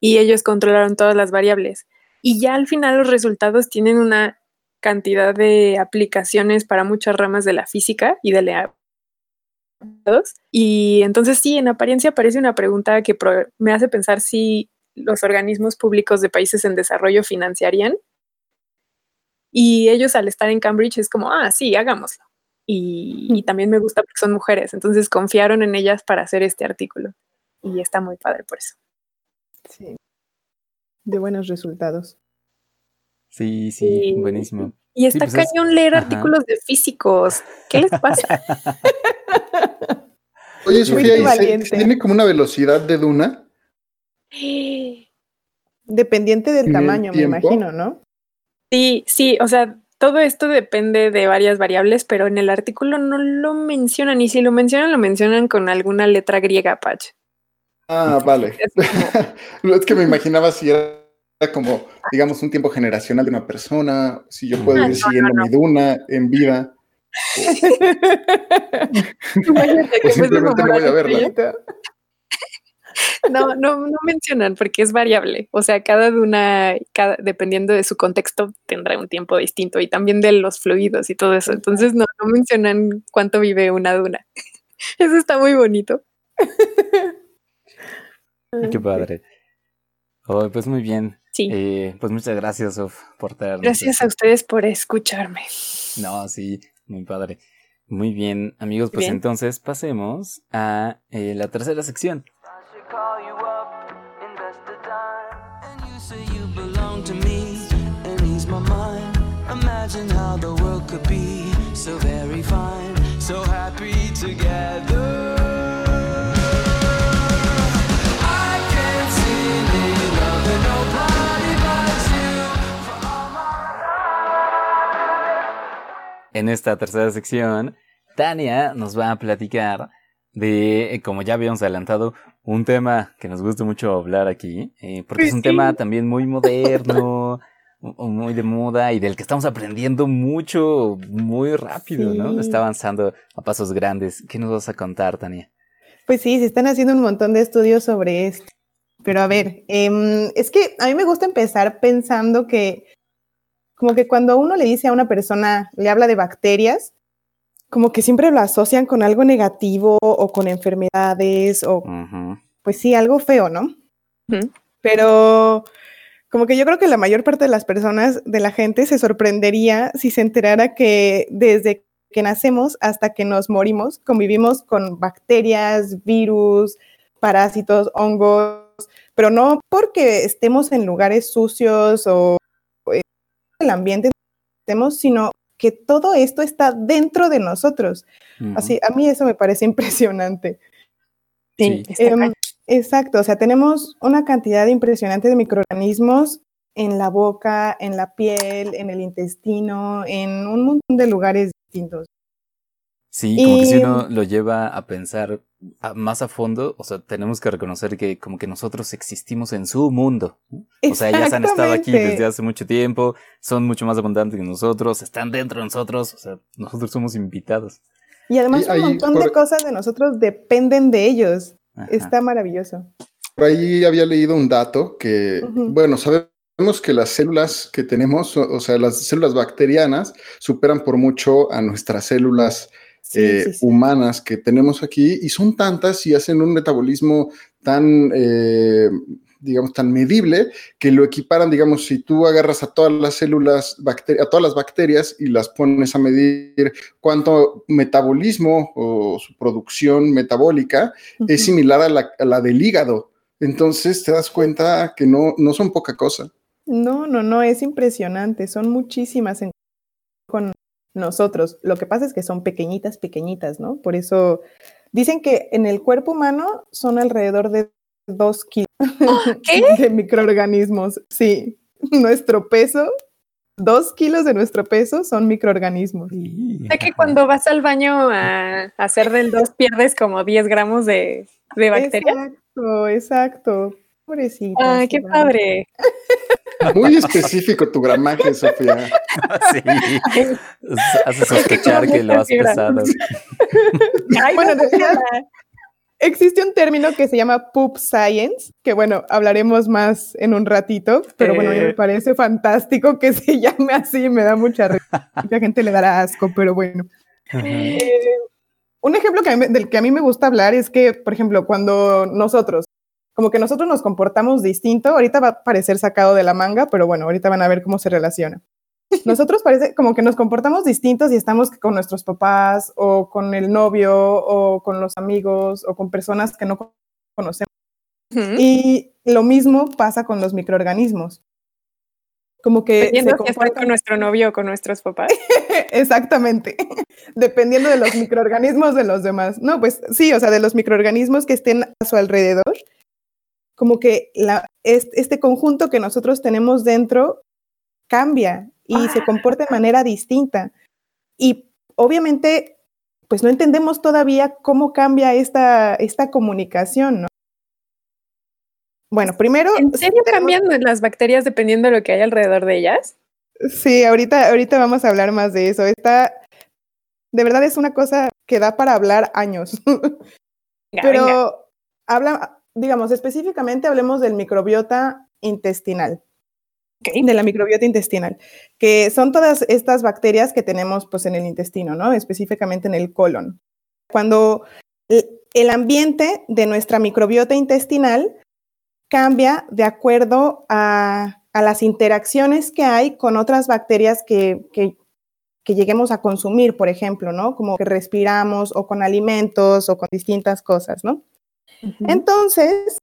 Y ellos controlaron todas las variables. Y ya al final los resultados tienen una cantidad de aplicaciones para muchas ramas de la física y de la y entonces sí, en apariencia parece una pregunta que me hace pensar si los organismos públicos de países en desarrollo financiarían. Y ellos al estar en Cambridge es como, ah, sí, hagámoslo. Y, y también me gusta porque son mujeres, entonces confiaron en ellas para hacer este artículo. Y está muy padre por eso. Sí. De buenos resultados. Sí, sí, Sí. buenísimo. Y está pues es- cañón leer ajá. artículos de físicos. ¿Qué les pasa? Oye, Sofía, ¿y se-. ¿tiene como una velocidad de duna? Dependiente del ¿En el tamaño, me imagino, ¿no? Sí, sí, o sea, todo esto depende de varias variables, pero en el artículo no lo mencionan, y si lo mencionan, lo mencionan con alguna letra griega, Patch. Ah, vale. Es como- es que me imaginaba si era como, digamos, un tiempo generacional de una persona, si yo puedo Ah, ir no, siguiendo no, mi duna en vida. Simplemente no voy a enamorar verla. estrellas- No, no, no mencionan porque es variable. O sea, cada duna, cada, dependiendo de su contexto, tendrá un tiempo distinto y también de los fluidos y todo eso. Entonces no, no mencionan cuánto vive una duna. Eso está muy bonito. Qué padre. Oh, pues muy bien. Sí. Eh, pues muchas gracias, Sof, por traernos. Gracias esto. a ustedes por escucharme. No, sí, muy padre. Muy bien, amigos, pues Bien. entonces pasemos a eh, la tercera sección. En esta tercera sección, Tania nos va a platicar de, eh, como ya habíamos adelantado, un tema que nos gusta mucho hablar aquí, eh, porque es un Sí. tema también muy moderno, mu- muy de moda y del que estamos aprendiendo mucho, muy rápido, ¿no? Está avanzando a pasos grandes. ¿Qué nos vas a contar, Tania? Pues sí, se están haciendo un montón de estudios sobre esto. Pero a ver, em, es que a mí me gusta empezar pensando que como que cuando uno le dice a una persona, le habla de bacterias, como que siempre lo asocian con algo negativo o con enfermedades o pues sí, algo feo, ¿no? Pero como que yo creo que la mayor parte de las personas, de la gente, se sorprendería si se enterara que desde que nacemos hasta que nos morimos, convivimos con bacterias, virus, parásitos, hongos, pero no porque estemos en lugares sucios o el ambiente en que estemos, sino que todo esto está dentro de nosotros. Así, a mí eso me parece impresionante. Sí. Em, exacto, o sea, tenemos una cantidad impresionante de microorganismos en la boca, en la piel, en el intestino, en un montón de lugares distintos. Sí, como que si uno lo lleva a pensar a- más a fondo, o sea, tenemos que reconocer que como que nosotros existimos en su mundo. O sea, ellas han estado aquí desde hace mucho tiempo, son mucho más abundantes que nosotros, están dentro de nosotros, o sea, nosotros somos invitados. Y además Y un montón por- de cosas de nosotros dependen de ellos. Ajá. Está maravilloso. Por ahí había leído un dato que, bueno, sabemos que las células que tenemos, o, o sea, las células bacterianas, superan por mucho a nuestras células Sí, eh, sí, sí. humanas que tenemos aquí y son tantas y hacen un metabolismo tan, eh, digamos, tan medible que lo equiparan, digamos, si tú agarras a todas las células, a todas las bacterias y las pones a medir cuánto metabolismo o su producción metabólica es similar a la, a la del hígado. Entonces te das cuenta que no, no son poca cosa. No, no, no, es impresionante. Son muchísimas en- con nosotros. Lo que pasa es que son pequeñitas, pequeñitas, ¿no? Por eso dicen que en el cuerpo humano son alrededor de dos kilos ¿Qué? de microorganismos. Sí, nuestro peso, dos kilos de nuestro peso son microorganismos. Sí, Sé que cuando vas al baño a hacer del 2 pierdes como 10 gramos de, de bacterias. Exacto, exacto. Pobrecita. Ah, qué padre. Muy específico tu gramaje, Sofía. Sí, hace sospechar que lo has pesado. Ay, Bueno, no, existe un término que se llama poop science, que bueno, hablaremos más en un ratito, pero bueno, me Eh. parece fantástico que se llame así, me da mucha risa. Mucha gente le dará asco, pero bueno. Eh, un ejemplo que a mí- del que a mí me gusta hablar es que, por ejemplo, cuando nosotros, como que nosotros nos comportamos distinto, ahorita va a parecer sacado de la manga, pero bueno, ahorita van a ver cómo se relaciona. Nosotros parece como que nos comportamos distintos y estamos con nuestros papás o con el novio o con los amigos o con personas que no co- conocemos. Y lo mismo pasa con los microorganismos. Como que Dependiendo se con nuestro novio o con nuestros papás. Exactamente, dependiendo de los microorganismos de los demás. No, pues sí, o sea, de los microorganismos que estén a su alrededor, como que la, es- este conjunto que nosotros tenemos dentro cambia y se comporta de manera distinta. Y obviamente, pues no entendemos todavía cómo cambia esta, esta comunicación, ¿no? Bueno, primero... ¿En serio tenemos- cambian las bacterias dependiendo de lo que hay alrededor de ellas? Sí, ahorita, ahorita vamos a hablar más de eso. Esta, de verdad es una cosa que da para hablar años. Venga, Pero venga. habla, digamos, específicamente hablemos del microbiota intestinal, de la microbiota intestinal, que son todas estas bacterias que tenemos pues en el intestino, ¿no? Específicamente en el colon. Cuando el ambiente de nuestra microbiota intestinal cambia de acuerdo a, a las interacciones que hay con otras bacterias que, que, que, lleguemos a consumir, por ejemplo, ¿no? Como que respiramos o con alimentos o con distintas cosas, ¿no? Entonces,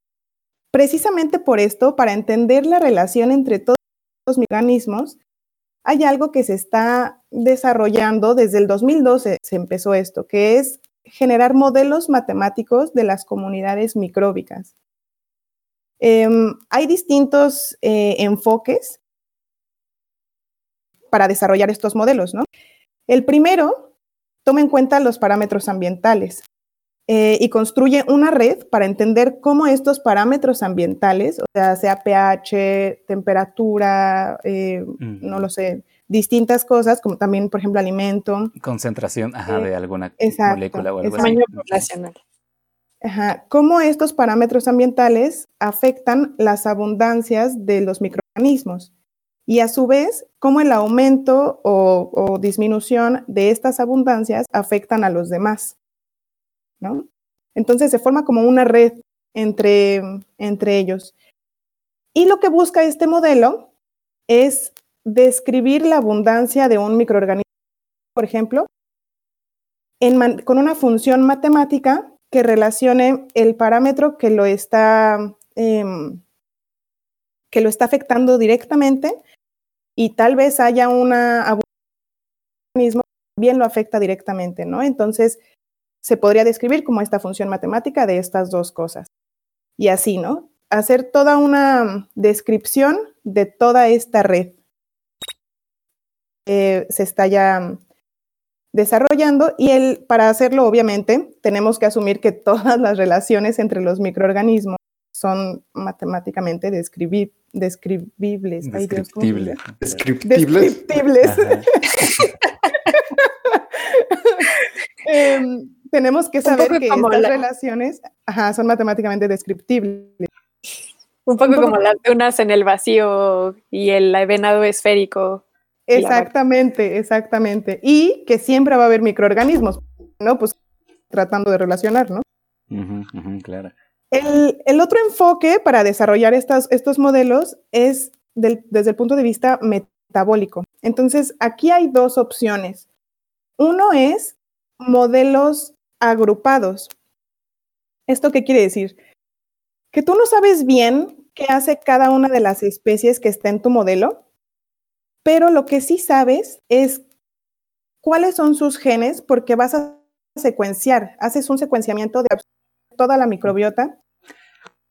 precisamente por esto, para entender la relación entre todos los organismos, hay algo que se está desarrollando desde el 2012, se empezó esto, que es generar modelos matemáticos de las comunidades micróbicas. Eh, hay distintos eh, enfoques para desarrollar estos modelos, ¿no? El primero toma en cuenta los parámetros ambientales eh, y construye una red para entender cómo estos parámetros ambientales, o sea, sea pH, temperatura, mm. no lo sé, distintas cosas, como también, por ejemplo, alimento. Concentración ajá, de alguna exacto, molécula o algo tamaño poblacional. Ajá. Cómo estos parámetros ambientales afectan las abundancias de los microorganismos y a su vez cómo el aumento o, o disminución de estas abundancias afectan a los demás. Entonces se forma como una red entre, entre ellos. Y lo que busca este modelo es describir la abundancia de un microorganismo, por ejemplo, con una función matemática que relacione el parámetro que lo está, eh, que lo está afectando directamente y tal vez haya una abundancia bien lo afecta directamente, ¿no? Entonces, se podría describir como esta función matemática de estas dos cosas. Y así, ¿no? Hacer toda una descripción de toda esta red. Eh, se está ya desarrollando y el, para hacerlo, obviamente, tenemos que asumir que todas las relaciones entre los microorganismos son matemáticamente describir, describibles. Descriptible. Ay, Dios, Descriptibles. Descriptibles. eh, tenemos que saber que estas la... relaciones ajá, son matemáticamente descriptibles. Un poco, Un poco como las dunas en el vacío y el venado esférico. Exactamente, exactamente. Y que siempre va a haber microorganismos, ¿no? Pues tratando de relacionar, ¿no? Uh -huh, uh -huh, claro. El, el, otro enfoque para desarrollar estas, estos modelos es del, desde el punto de vista metabólico. Entonces, aquí hay dos opciones. Uno es modelos agrupados. ¿Esto qué quiere decir? Que tú no sabes bien qué hace cada una de las especies que está en tu modelo, pero lo que sí sabes es cuáles son sus genes porque vas a secuenciar, haces un secuenciamiento de toda la microbiota,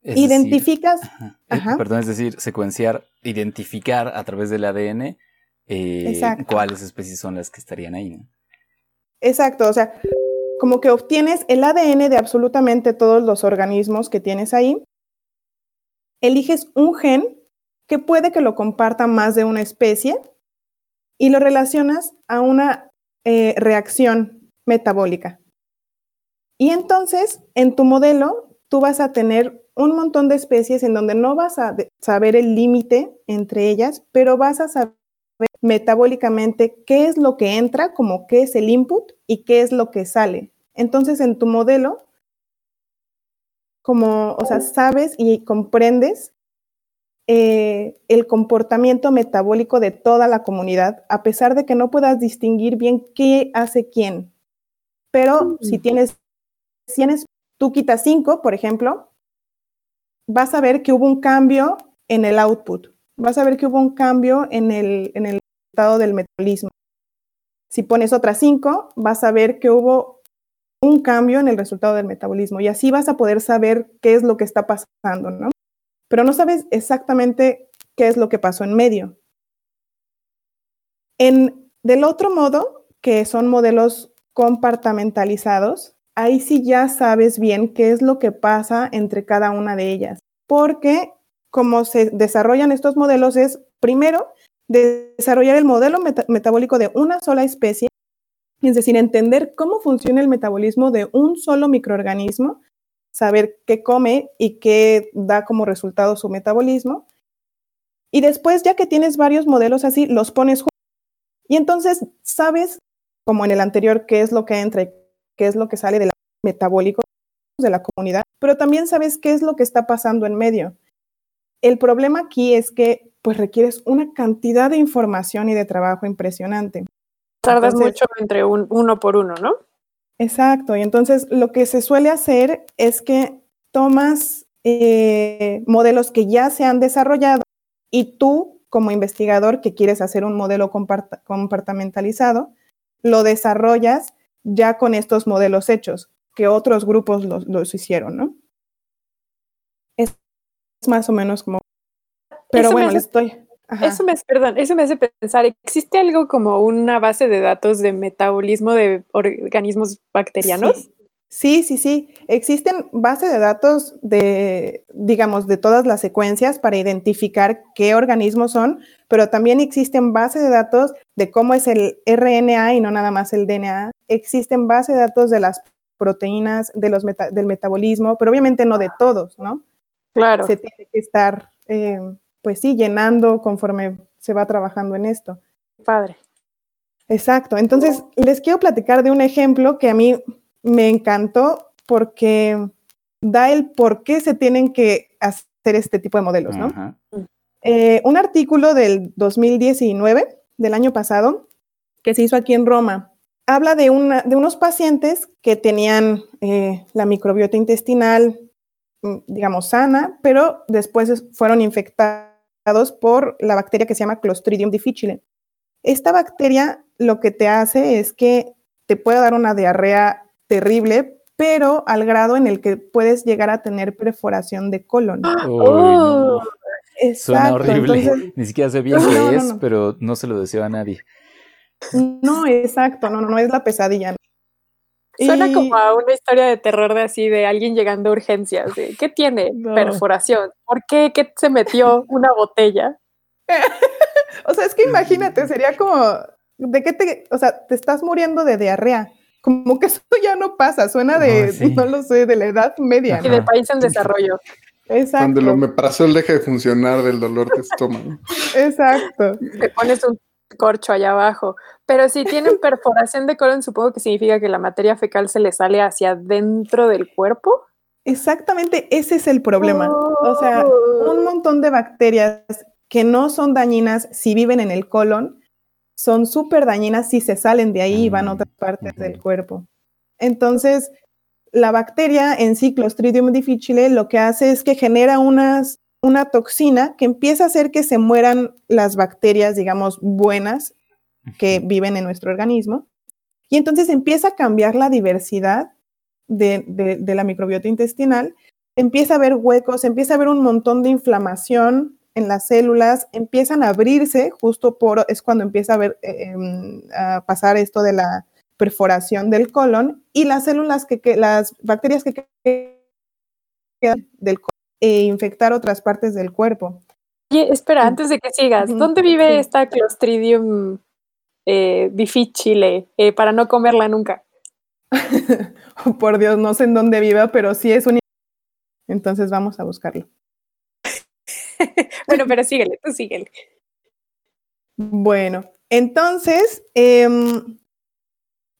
es identificas... Decir, ajá, ajá. Perdón, es decir, secuenciar, identificar a través del ADN eh, cuáles especies son las que estarían ahí. ¿no? Exacto, o sea, como que obtienes el ADN de absolutamente todos los organismos que tienes ahí, eliges un gen que puede que lo comparta más de una especie y lo relacionas a una eh, reacción metabólica. Y entonces, en tu modelo, tú vas a tener un montón de especies en donde no vas a saber el límite entre ellas, pero vas a saber metabólicamente qué es lo que entra, como qué es el input y qué es lo que sale. Entonces, en tu modelo, como, o sea, sabes y comprendes eh, el comportamiento metabólico de toda la comunidad, a pesar de que no puedas distinguir bien qué hace quién. Pero mm. si tienes, si tienes, tú quitas 5, por ejemplo, vas a ver que hubo un cambio en el output, vas a ver que hubo un cambio en el, en el estado del metabolismo. Si pones otras 5, vas a ver que hubo un cambio en el resultado del metabolismo y así vas a poder saber qué es lo que está pasando, ¿no? Pero no sabes exactamente qué es lo que pasó en medio. En, del otro modo, que son modelos compartamentalizados, ahí sí ya sabes bien qué es lo que pasa entre cada una de ellas, porque como se desarrollan estos modelos es, primero, desarrollar el modelo meta metabólico de una sola especie, es decir, entender cómo funciona el metabolismo de un solo microorganismo, saber qué come y qué da como resultado su metabolismo. Y después, ya que tienes varios modelos así, los pones juntos. Y entonces sabes, como en el anterior, qué es lo que entra y qué es lo que sale del metabólico. de la comunidad, pero también sabes qué es lo que está pasando en medio. El problema aquí es que pues requieres una cantidad de información y de trabajo impresionante. Tardas Entonces- mucho entre un, uno por uno, ¿no? Exacto, y entonces lo que se suele hacer es que tomas eh, modelos que ya se han desarrollado y tú, como investigador que quieres hacer un modelo comparta- compartamentalizado, lo desarrollas ya con estos modelos hechos, que otros grupos los, los hicieron, ¿no? Es más o menos como... Pero Eso bueno, hace- estoy... ajá. Eso me, perdón, eso me hace pensar, ¿existe algo como una base de datos de metabolismo de organismos bacterianos? Sí, sí, sí, sí. Existen bases de datos de, digamos, de todas las secuencias para identificar qué organismos son, pero también existen bases de datos de cómo es el RNA y no nada más el DNA. Existen bases de datos de las proteínas, de los meta- del metabolismo, pero obviamente no de todos, ¿no? Claro. Se tiene que estar, eh, pues sí, llenando conforme se va trabajando en esto. Padre. Exacto. Entonces, les quiero platicar de un ejemplo que a mí me encantó porque da el por qué se tienen que hacer este tipo de modelos, ¿no? Eh, un artículo del 2019, del año pasado, que se hizo aquí en Roma, habla de, una, de unos pacientes que tenían eh, la microbiota intestinal, digamos, sana, pero después es- fueron infectados por la bacteria que se llama Clostridium difficile. Esta bacteria lo que te hace es que te puede dar una diarrea terrible, pero al grado en el que puedes llegar a tener perforación de colon. Uy, no. Suena horrible. entonces- Ni siquiera sé bien No, qué es, no. pero no se lo deseo a nadie. No, exacto, no, no, no es la pesadilla. Suena Y- como a una historia de terror de así, de alguien llegando a urgencias. De, ¿Qué tiene? No. Perforación. ¿Por qué? ¿Qué se metió una botella? O sea, es que imagínate, sería como, ¿de qué te, o sea, te estás muriendo de diarrea? Como que eso ya no pasa, suena de, sí. no lo sé, de la edad media. Y de país en desarrollo. Exacto, Cuando el omeprazol deje de funcionar del dolor de estómago. exacto. Te pones un corcho allá abajo. Pero si tienen perforación de colon, supongo que significa que la materia fecal se le sale hacia dentro del cuerpo. Exactamente, ese es el problema. O sea, un montón de bacterias que no son dañinas si viven en el colon, son súper dañinas si se salen de ahí y van a otras partes Ujú. del cuerpo. Entonces, la bacteria en sí, Clostridium difficile, lo que hace es que genera unas, una toxina que empieza a hacer que se mueran las bacterias, digamos, buenas que viven en nuestro organismo. Y entonces empieza a cambiar la diversidad de, de- de la microbiota intestinal, empieza a haber huecos, empieza a haber un montón de inflamación en las células, empiezan a abrirse, justo por, es cuando empieza a, ver, eh, em, a pasar esto de la perforación del colon, y las células que, que- las bacterias que que- quedan del colon e infectar otras partes del cuerpo. Oye, espera, antes de que sigas, ¿dónde vive sí. esta Clostridium eh, difficile eh, para no comerla nunca? Por Dios, no sé en dónde viva, pero sí es un... Entonces vamos a buscarlo. bueno, pero síguele, tú síguele. Bueno, entonces, em,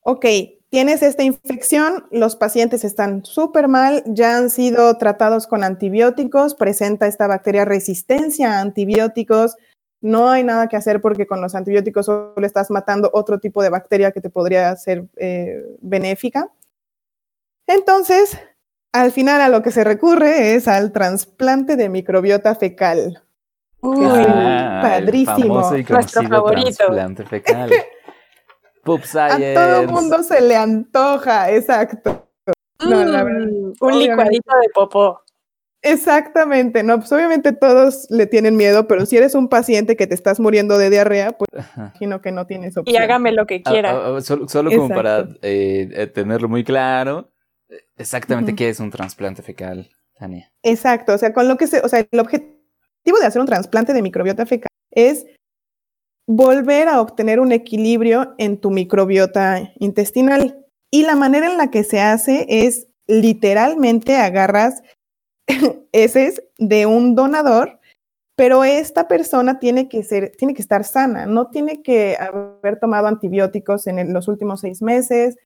ok, tienes esta infección, los pacientes están súper mal, ya han sido tratados con antibióticos, presenta esta bacteria resistencia a antibióticos, no hay nada que hacer porque con los antibióticos solo estás matando otro tipo de bacteria que te podría ser eh, benéfica. Entonces, al final a lo que se recurre es al trasplante de microbiota fecal. Uy, Ah, el padrísimo. famoso y Nuestro favorito. trasplante fecal. Poop A science. todo mundo se le antoja, exacto. No, la verdad, mm, un obviamente. licuadito de popó. Exactamente, no, pues obviamente todos le tienen miedo, pero si eres un paciente que te estás muriendo de diarrea, pues Ajá. imagino que no tienes Y opción. hágame lo que Ah, quiera. ah, ah, solo solo como para eh, tenerlo muy claro, exactamente qué es un trasplante fecal, Tania. Exacto, o sea, con lo que se, o sea, el objetivo de hacer un trasplante de microbiota fecal es volver a obtener un equilibrio en tu microbiota intestinal. Y la manera en la que se hace es literalmente agarras heces de un donador, pero esta persona tiene que ser, tiene que estar sana, no tiene que haber tomado antibióticos en los últimos seis meses,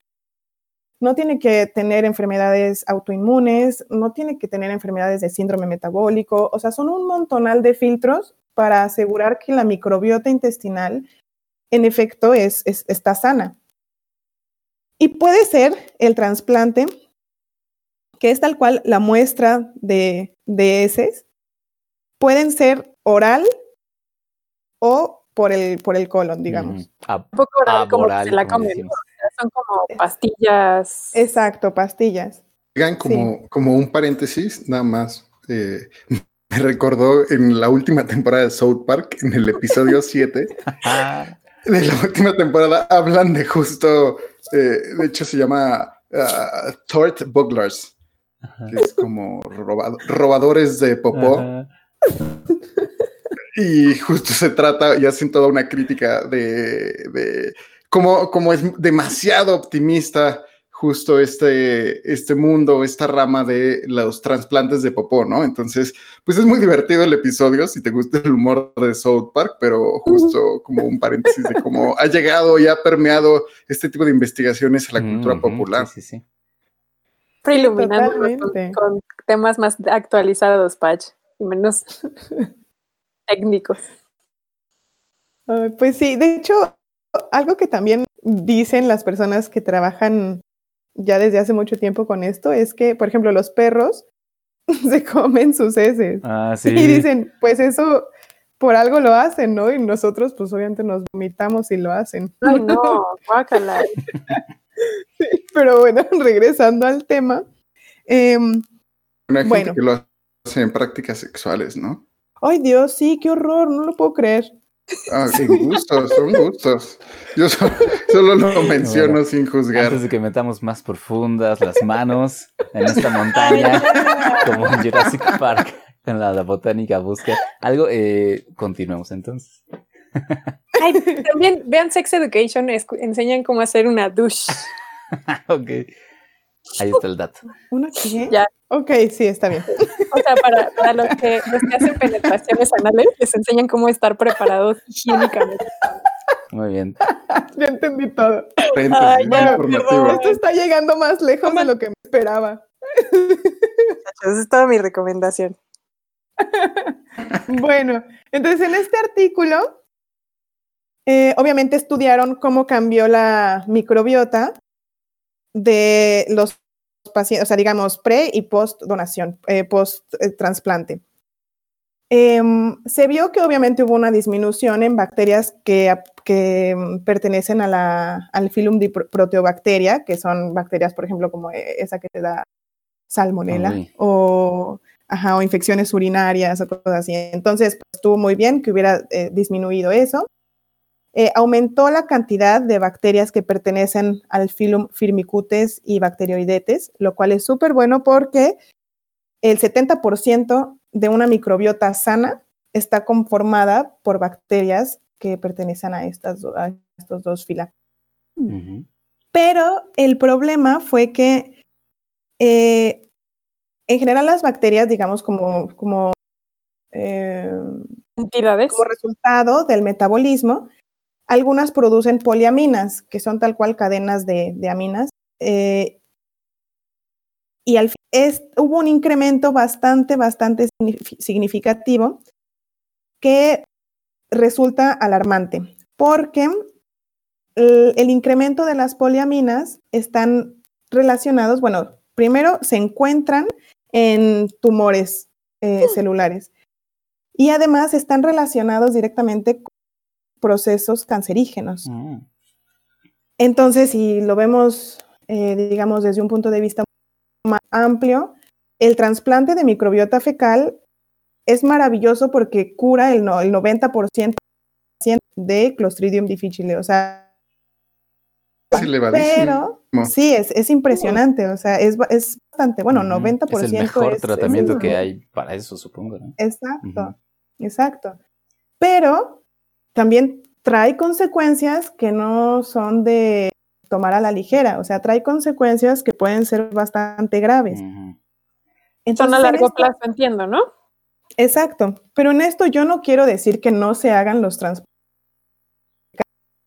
no tiene que tener enfermedades autoinmunes, no tiene que tener enfermedades de síndrome metabólico, o sea, son un montonal de filtros para asegurar que la microbiota intestinal en efecto es, es- está sana. Y puede ser el trasplante, que es tal cual la muestra de, de heces, pueden ser oral o por el, por el colon, digamos. Ujú. Ah, Un poco oral, como que se la comen. Son como pastillas. Exacto, pastillas. Digan como, como un paréntesis, nada más. eh, me recordó en la última temporada de South Park, en el episodio 7, ah, de la última temporada, hablan de justo, eh, de hecho se llama Tort Bugglers, que es como robado- robadores de popó. ajá. Y justo se trata y hacen toda una crítica de, de cómo, cómo es demasiado optimista justo este, este mundo, esta rama de los trasplantes de popó, ¿no? Entonces, pues es muy divertido el episodio si te gusta el humor de South Park, pero justo como un paréntesis de cómo ha llegado y ha permeado este tipo de investigaciones a la cultura popular. Sí, sí, Totalmente. con, con temas más actualizados, Patch, y menos técnicos. Pues sí, de hecho, algo que también dicen las personas que trabajan ya desde hace mucho tiempo con esto es que, por ejemplo, los perros se comen sus heces. Ah, sí. Y dicen, pues eso por algo lo hacen, ¿no? Y nosotros, pues obviamente nos vomitamos y lo hacen. Ay, no, guácala. Pero bueno, regresando al tema. em, Hay gente Bueno. que lo hace en prácticas sexuales, ¿no? ay Dios, sí, qué horror, no lo puedo creer. Ah, sí, gustos, son gustos. Yo so- solo lo menciono sin juzgar. Antes de que metamos más profundas las manos en esta montaña, como en Jurassic Park, en la, la botánica busca algo, eh, continuemos entonces. Ay, también vean Sex Education, enseñan cómo hacer una douche. ok. Ahí está el dato. ¿Una qué? Ya. Ok, sí, está bien. O sea, para, para los, que, los que hacen penetraciones anales, les enseñan cómo estar preparados higiénicamente. Muy bien. Ya entendí todo. Ay, informativo. perdón. Esto está llegando más lejos de lo que me esperaba. Esa es toda mi recomendación. Bueno, entonces en este artículo, eh, obviamente estudiaron cómo cambió la microbiota de los pacientes, o sea, digamos, pre y post donación, eh, post eh, trasplante. Em, se vio que obviamente hubo una disminución en bacterias que, que mm, pertenecen a la, al filum de pro- proteobacteria, que son bacterias, por ejemplo, como eh, esa que te da salmonela o, ajá, o infecciones urinarias o cosas así. Entonces, pues, estuvo muy bien que hubiera eh, disminuido eso. Eh, aumentó la cantidad de bacterias que pertenecen al filum Firmicutes y Bacteroidetes, lo cual es súper bueno porque el 70% de una microbiota sana está conformada por bacterias que pertenecen a, estas, a estos dos filas. Pero el problema fue que eh, en general las bacterias, digamos, como, como, eh, Entidades. como resultado del metabolismo, algunas producen poliaminas, que son tal cual cadenas de, de aminas. eh, y al fin, es, hubo un incremento bastante, bastante signif- significativo que resulta alarmante, porque el, el incremento de las poliaminas están relacionados, bueno, primero se encuentran en tumores eh, celulares y además están relacionados directamente con procesos cancerígenos. Mm. Entonces, si lo vemos, eh, digamos, desde un punto de vista más amplio, el trasplante de microbiota fecal es maravilloso porque cura el, no- el 90% de Clostridium difficile. O sea, Es pero sí, es, es impresionante. O sea, es, es bastante, bueno, Ujú. 90% Es el mejor es- tratamiento es- que hay para eso, supongo. ¿no? Exacto, exacto. Pero también trae consecuencias que no son de tomar a la ligera, o sea, trae consecuencias que pueden ser bastante graves. Ujú. Son Entonces, a en largo esto- plazo, entiendo, ¿no? Exacto, pero en esto yo no quiero decir que no se hagan los transplantes,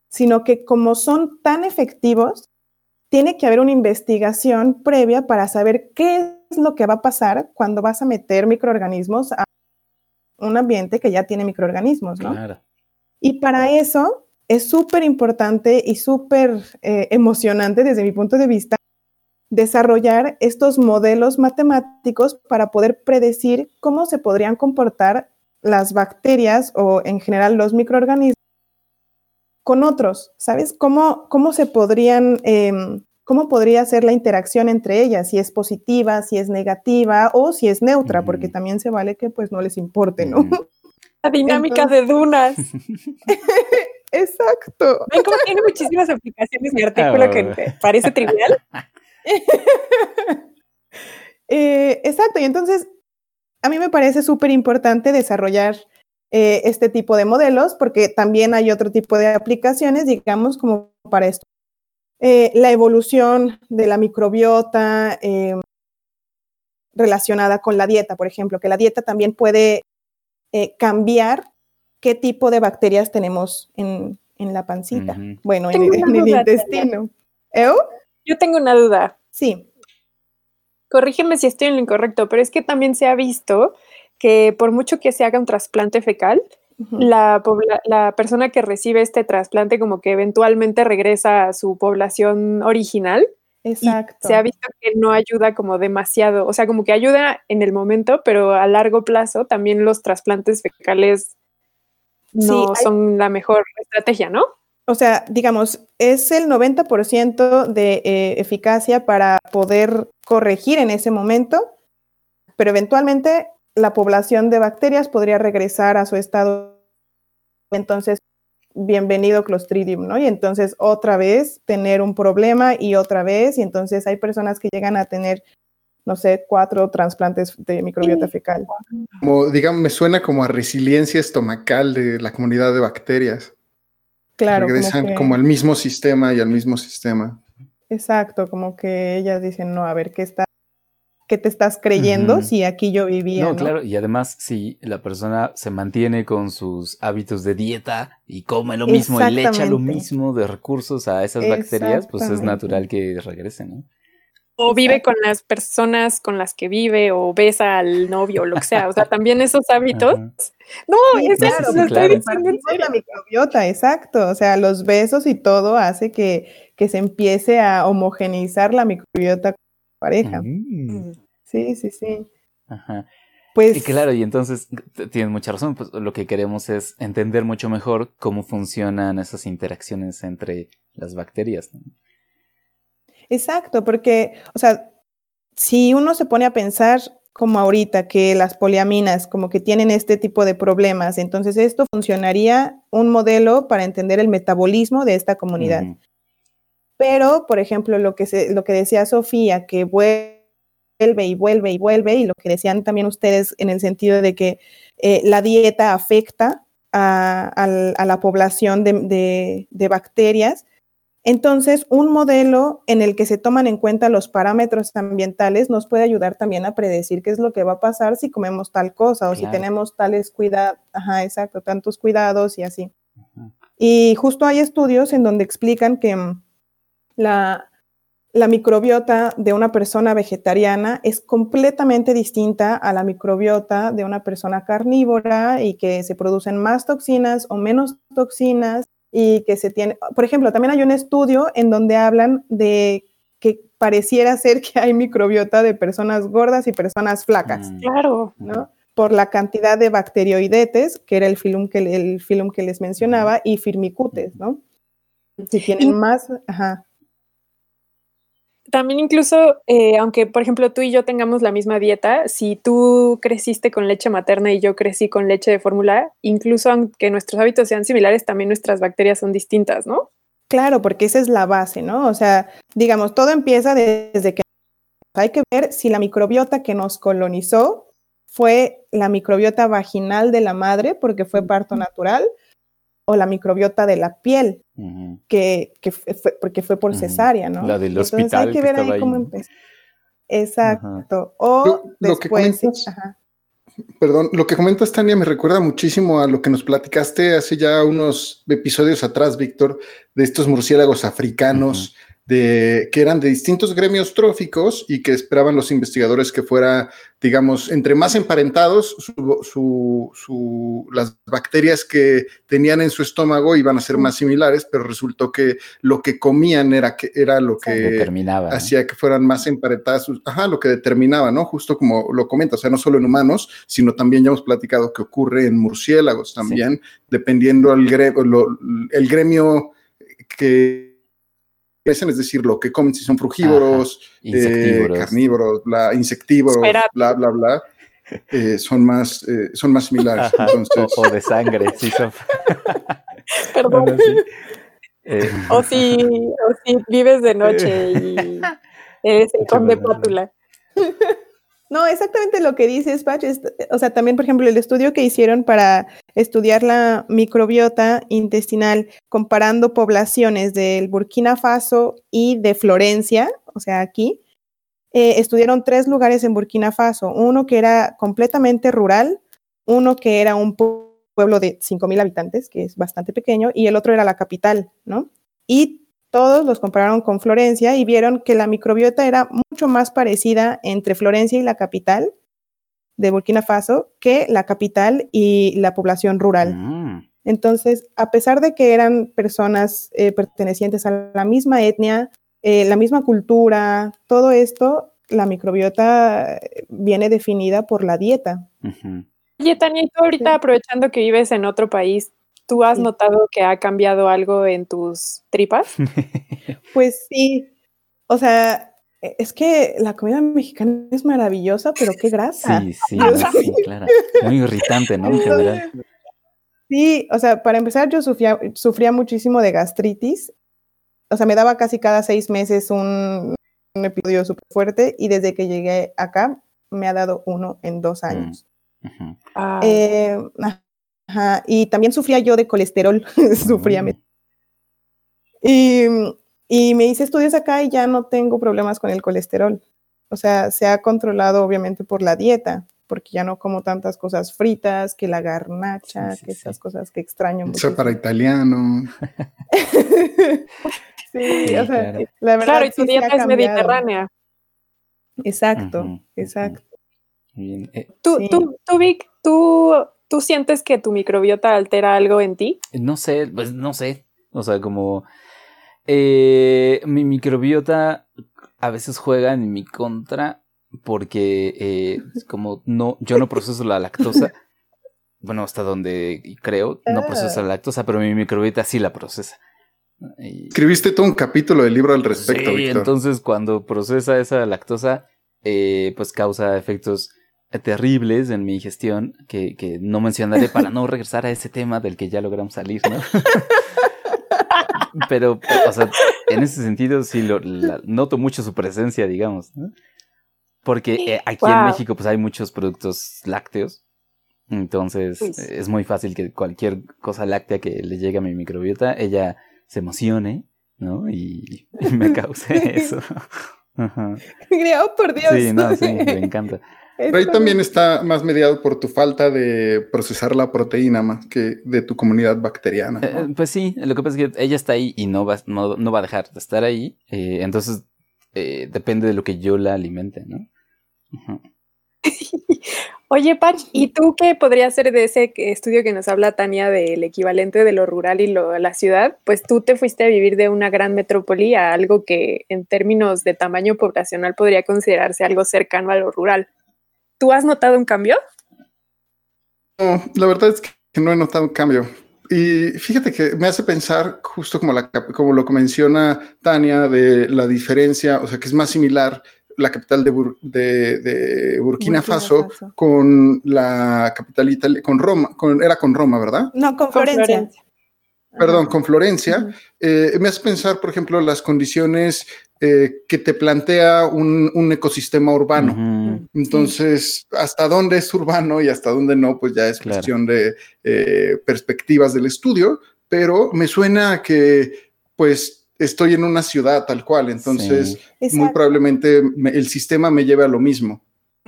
sino que como son tan efectivos, tiene que haber una investigación previa para saber qué es lo que va a pasar cuando vas a meter microorganismos a un ambiente que ya tiene microorganismos, ¿no? Claro. Y para eso es súper importante y súper eh, emocionante desde mi punto de vista desarrollar estos modelos matemáticos para poder predecir cómo se podrían comportar las bacterias o en general los microorganismos con otros, ¿sabes? ¿Cómo, cómo se podrían, em, cómo podría ser la interacción entre ellas? Si es positiva, si es negativa o si es neutra, porque también se vale que pues no les importe, ¿no? La dinámica de dunas. Exacto. Ven cómo tiene muchísimas aplicaciones mi artículo que Ah. te parece trivial. Eh, exacto, y entonces a mí me parece súper importante desarrollar eh, este tipo de modelos porque también hay otro tipo de aplicaciones, digamos, como para esto. Eh, la evolución de la microbiota eh, relacionada con la dieta, por ejemplo, que la dieta también puede eh, cambiar qué tipo de bacterias tenemos en, en la pancita. Bueno, en, Tengo en una el intestino. ¿Eu? Yo tengo una duda. Sí. Corrígeme si estoy en lo incorrecto, pero es que también se ha visto que por mucho que se haga un trasplante fecal, la, pobla- la persona que recibe este trasplante como que eventualmente regresa a su población original y Exacto. se ha visto que no ayuda como demasiado, o sea, como que ayuda en el momento, pero a largo plazo también los trasplantes fecales Sí, no hay- son la mejor estrategia, ¿no? O sea, digamos, es el 90% de eh, eficacia para poder corregir en ese momento, pero eventualmente la población de bacterias podría regresar a su estado. Entonces, bienvenido Clostridium, ¿no? Y entonces otra vez tener un problema y otra vez, y entonces hay personas que llegan a tener, no sé, cuatro trasplantes de microbiota fecal. Como, digamos, me suena como a resiliencia estomacal de la comunidad de bacterias. Claro, como Regresan que- como al mismo sistema y al mismo sistema. Exacto, como que ellas dicen, no, a ver, ¿qué está, qué te estás creyendo si aquí yo vivía? No, ¿no? claro, y además si la persona se mantiene con sus hábitos de dieta y come lo mismo y le echa lo mismo de recursos a esas bacterias, pues es natural que regresen, ¿no? O vive con las personas con las que vive, o besa al novio, o lo que sea. O sea, también esos hábitos. Ajá. No, Sí, es claro, lo claro. estoy diciendo en Compartimos serio. la microbiota, exacto. O sea, los besos y todo hace que, que se empiece a homogeneizar la microbiota con la pareja. Mm, Sí, sí, sí. Ajá. Pues Y claro, y entonces tienes mucha razón, pues lo que queremos es entender mucho mejor cómo funcionan esas interacciones entre las bacterias. ¿no? Exacto, porque, o sea, si uno se pone a pensar como ahorita que las poliaminas como que tienen este tipo de problemas, entonces esto funcionaría un modelo para entender el metabolismo de esta comunidad. Pero, por ejemplo, lo que, se, lo que decía Sofía, que vuelve y vuelve y vuelve, y lo que decían también ustedes en el sentido de que eh, la dieta afecta a, al- a la población de, de- de bacterias. Entonces, un modelo en el que se toman en cuenta los parámetros ambientales nos puede ayudar también a predecir qué es lo que va a pasar si comemos tal cosa o si Claro. tenemos tales cuidados, ajá, exacto, tantos cuidados y así. Ujú. Y justo hay estudios en donde explican que mm, la, la microbiota de una persona vegetariana es completamente distinta a la microbiota de una persona carnívora y que se producen más toxinas o menos toxinas y que se tiene, por ejemplo, también hay un estudio en donde hablan de que pareciera ser que hay microbiota de personas gordas y personas flacas. Mm, Claro. ¿no? Por la cantidad de bacterioidetes, que era el filum que, el filum que les mencionaba, y firmicutes, ¿no? Si tienen Y- más, ajá, También incluso, eh, aunque por ejemplo tú y yo tengamos la misma dieta, si tú creciste con leche materna y yo crecí con leche de fórmula, incluso aunque nuestros hábitos sean similares, también nuestras bacterias son distintas, ¿no? claro, porque esa es la base, ¿no? O sea, digamos, todo empieza desde que hay que ver si la microbiota que nos colonizó fue la microbiota vaginal de la madre, porque fue parto natural, o la microbiota de la piel, que, que fue, porque fue por cesárea, ¿no? La del Entonces hospital hay que que ver ahí cómo empezó. Exacto. Lo- O lo que después, sí, comentas- ajá. Perdón, lo que comentas, Tania, me recuerda muchísimo a lo que nos platicaste hace ya unos episodios atrás, Víctor, de estos murciélagos africanos de que eran de distintos gremios tróficos y que esperaban los investigadores que fuera, digamos, entre más emparentados, su, su- su- las bacterias que tenían en su estómago iban a ser más similares, pero resultó que lo que comían era, que, era lo que Determinaba. ¿no? hacía que fueran más emparentadas, ajá, lo que determinaba, ¿no? Justo como lo comenta, o sea, no solo en humanos, sino también ya hemos platicado que ocurre en murciélagos también, dependiendo al gremio, lo- el gremio que crecen, es decir, lo que comen, si son frugívoros, eh, carnívoros, bla, insectívoros, Espera. bla, bla, bla, eh, son, más, eh, son más similares. Ajá, Entonces, o, o de sangre, sí son. Perdón. Sí. Eh, O si, o si vives de noche y eres el conde pátula. No, exactamente lo que dices, es- o sea, también, por ejemplo, el estudio que hicieron para estudiar la microbiota intestinal comparando poblaciones del Burkina Faso y de Florencia, o sea, aquí, eh, estudiaron tres lugares en Burkina Faso. Uno que era completamente rural, uno que era un pu- pueblo de 5.000 habitantes, que es bastante pequeño, y el otro era la capital, ¿no? Todos los compararon con Florencia y vieron que la microbiota era mucho más parecida entre Florencia y la capital de Burkina Faso que la capital y la población rural. mm, Entonces, a pesar de que eran personas eh, pertenecientes a la misma etnia, eh, la misma cultura, todo esto, la microbiota eh, viene definida por la dieta. ujú. Oye, Tania, y tú ahorita Sí. aprovechando que vives en otro país, ¿tú has notado que ha cambiado algo en tus tripas? Pues sí, o sea, e- es que la comida mexicana es maravillosa, pero qué grasa. Sí, sí, no, sí, claro. Muy irritante, ¿no? En general. Sí, o sea, para empezar, yo sufría, sufría muchísimo de gastritis. O sea, me daba casi cada seis meses un, un episodio súper fuerte y desde que llegué acá me ha dado uno en dos años. Ujú. Ah, Eh, ajá, y también sufría yo de colesterol, sufría. Mm. me- Y, y me hice estudios acá y ya no tengo problemas con el colesterol. O sea, se ha controlado obviamente por la dieta, porque ya no como tantas cosas fritas, que la garnacha, Sí, sí, que sí. esas cosas que extraño mucho. sea para italiano. sí, o sea, claro. la verdad. claro, y tu dieta es mediterránea. Exacto, exacto. Bien. Eh, ¿Tú, Sí. tú, tú, Vic, ¿tú, ¿tú sientes que tu microbiota altera algo en ti? no sé, pues no sé. O sea, como eh, mi microbiota a veces juega en mi contra porque eh, como no, yo no proceso la lactosa. Bueno, hasta donde creo, no proceso la lactosa, pero mi microbiota sí la procesa. Y- Escribiste todo un capítulo del libro al respecto, sí, entonces cuando procesa esa lactosa, eh, pues causa efectos terribles en mi digestión que, que no mencionaré para no regresar a ese tema del que ya logramos salir, ¿no? Pero, o sea, en ese sentido sí lo, la- noto mucho su presencia, digamos, ¿no? Porque eh, aquí en. México pues hay muchos productos lácteos. Entonces es muy fácil que cualquier cosa láctea que le llegue a mi microbiota, ella se emocione, ¿no? Y, y me cause eso. Oh, por Dios. Sí, no, sí, me encanta. Pero ahí también está más mediado por tu falta de procesar la proteína más que de tu comunidad bacteriana. ¿no? Eh, pues sí, lo que pasa es que ella está ahí y no va, no, no va a dejar de estar ahí. eh, entonces eh, depende de lo que yo la alimente, ¿no? Oye, Pach, ¿y tú qué podría ser de ese estudio que nos habla Tania del equivalente de lo rural y lo, la ciudad? Pues tú te fuiste a vivir de una gran metrópoli a algo que en términos de tamaño poblacional podría considerarse algo cercano a lo rural. ¿Tú has notado un cambio? No, la verdad es que no he notado un cambio. Y fíjate que me hace pensar, justo como, la, cap- como lo que menciona Tania, de la diferencia, o sea, que es más similar la capital de, Bur- de- de Burkina, Burkina Faso, Faso. con la capital italiana, con Roma, con, era con Roma, ¿verdad? No, con Con Florencia. Perdón, con Florencia. Eh, me hace pensar, por ejemplo, las condiciones eh, que te plantea un, un ecosistema urbano. Entonces, hasta dónde es urbano y hasta dónde no, pues ya es Claro. cuestión de eh, perspectivas del estudio, pero me suena a que, pues, estoy en una ciudad tal cual, entonces Sí. muy probablemente me- el sistema me lleve a lo mismo.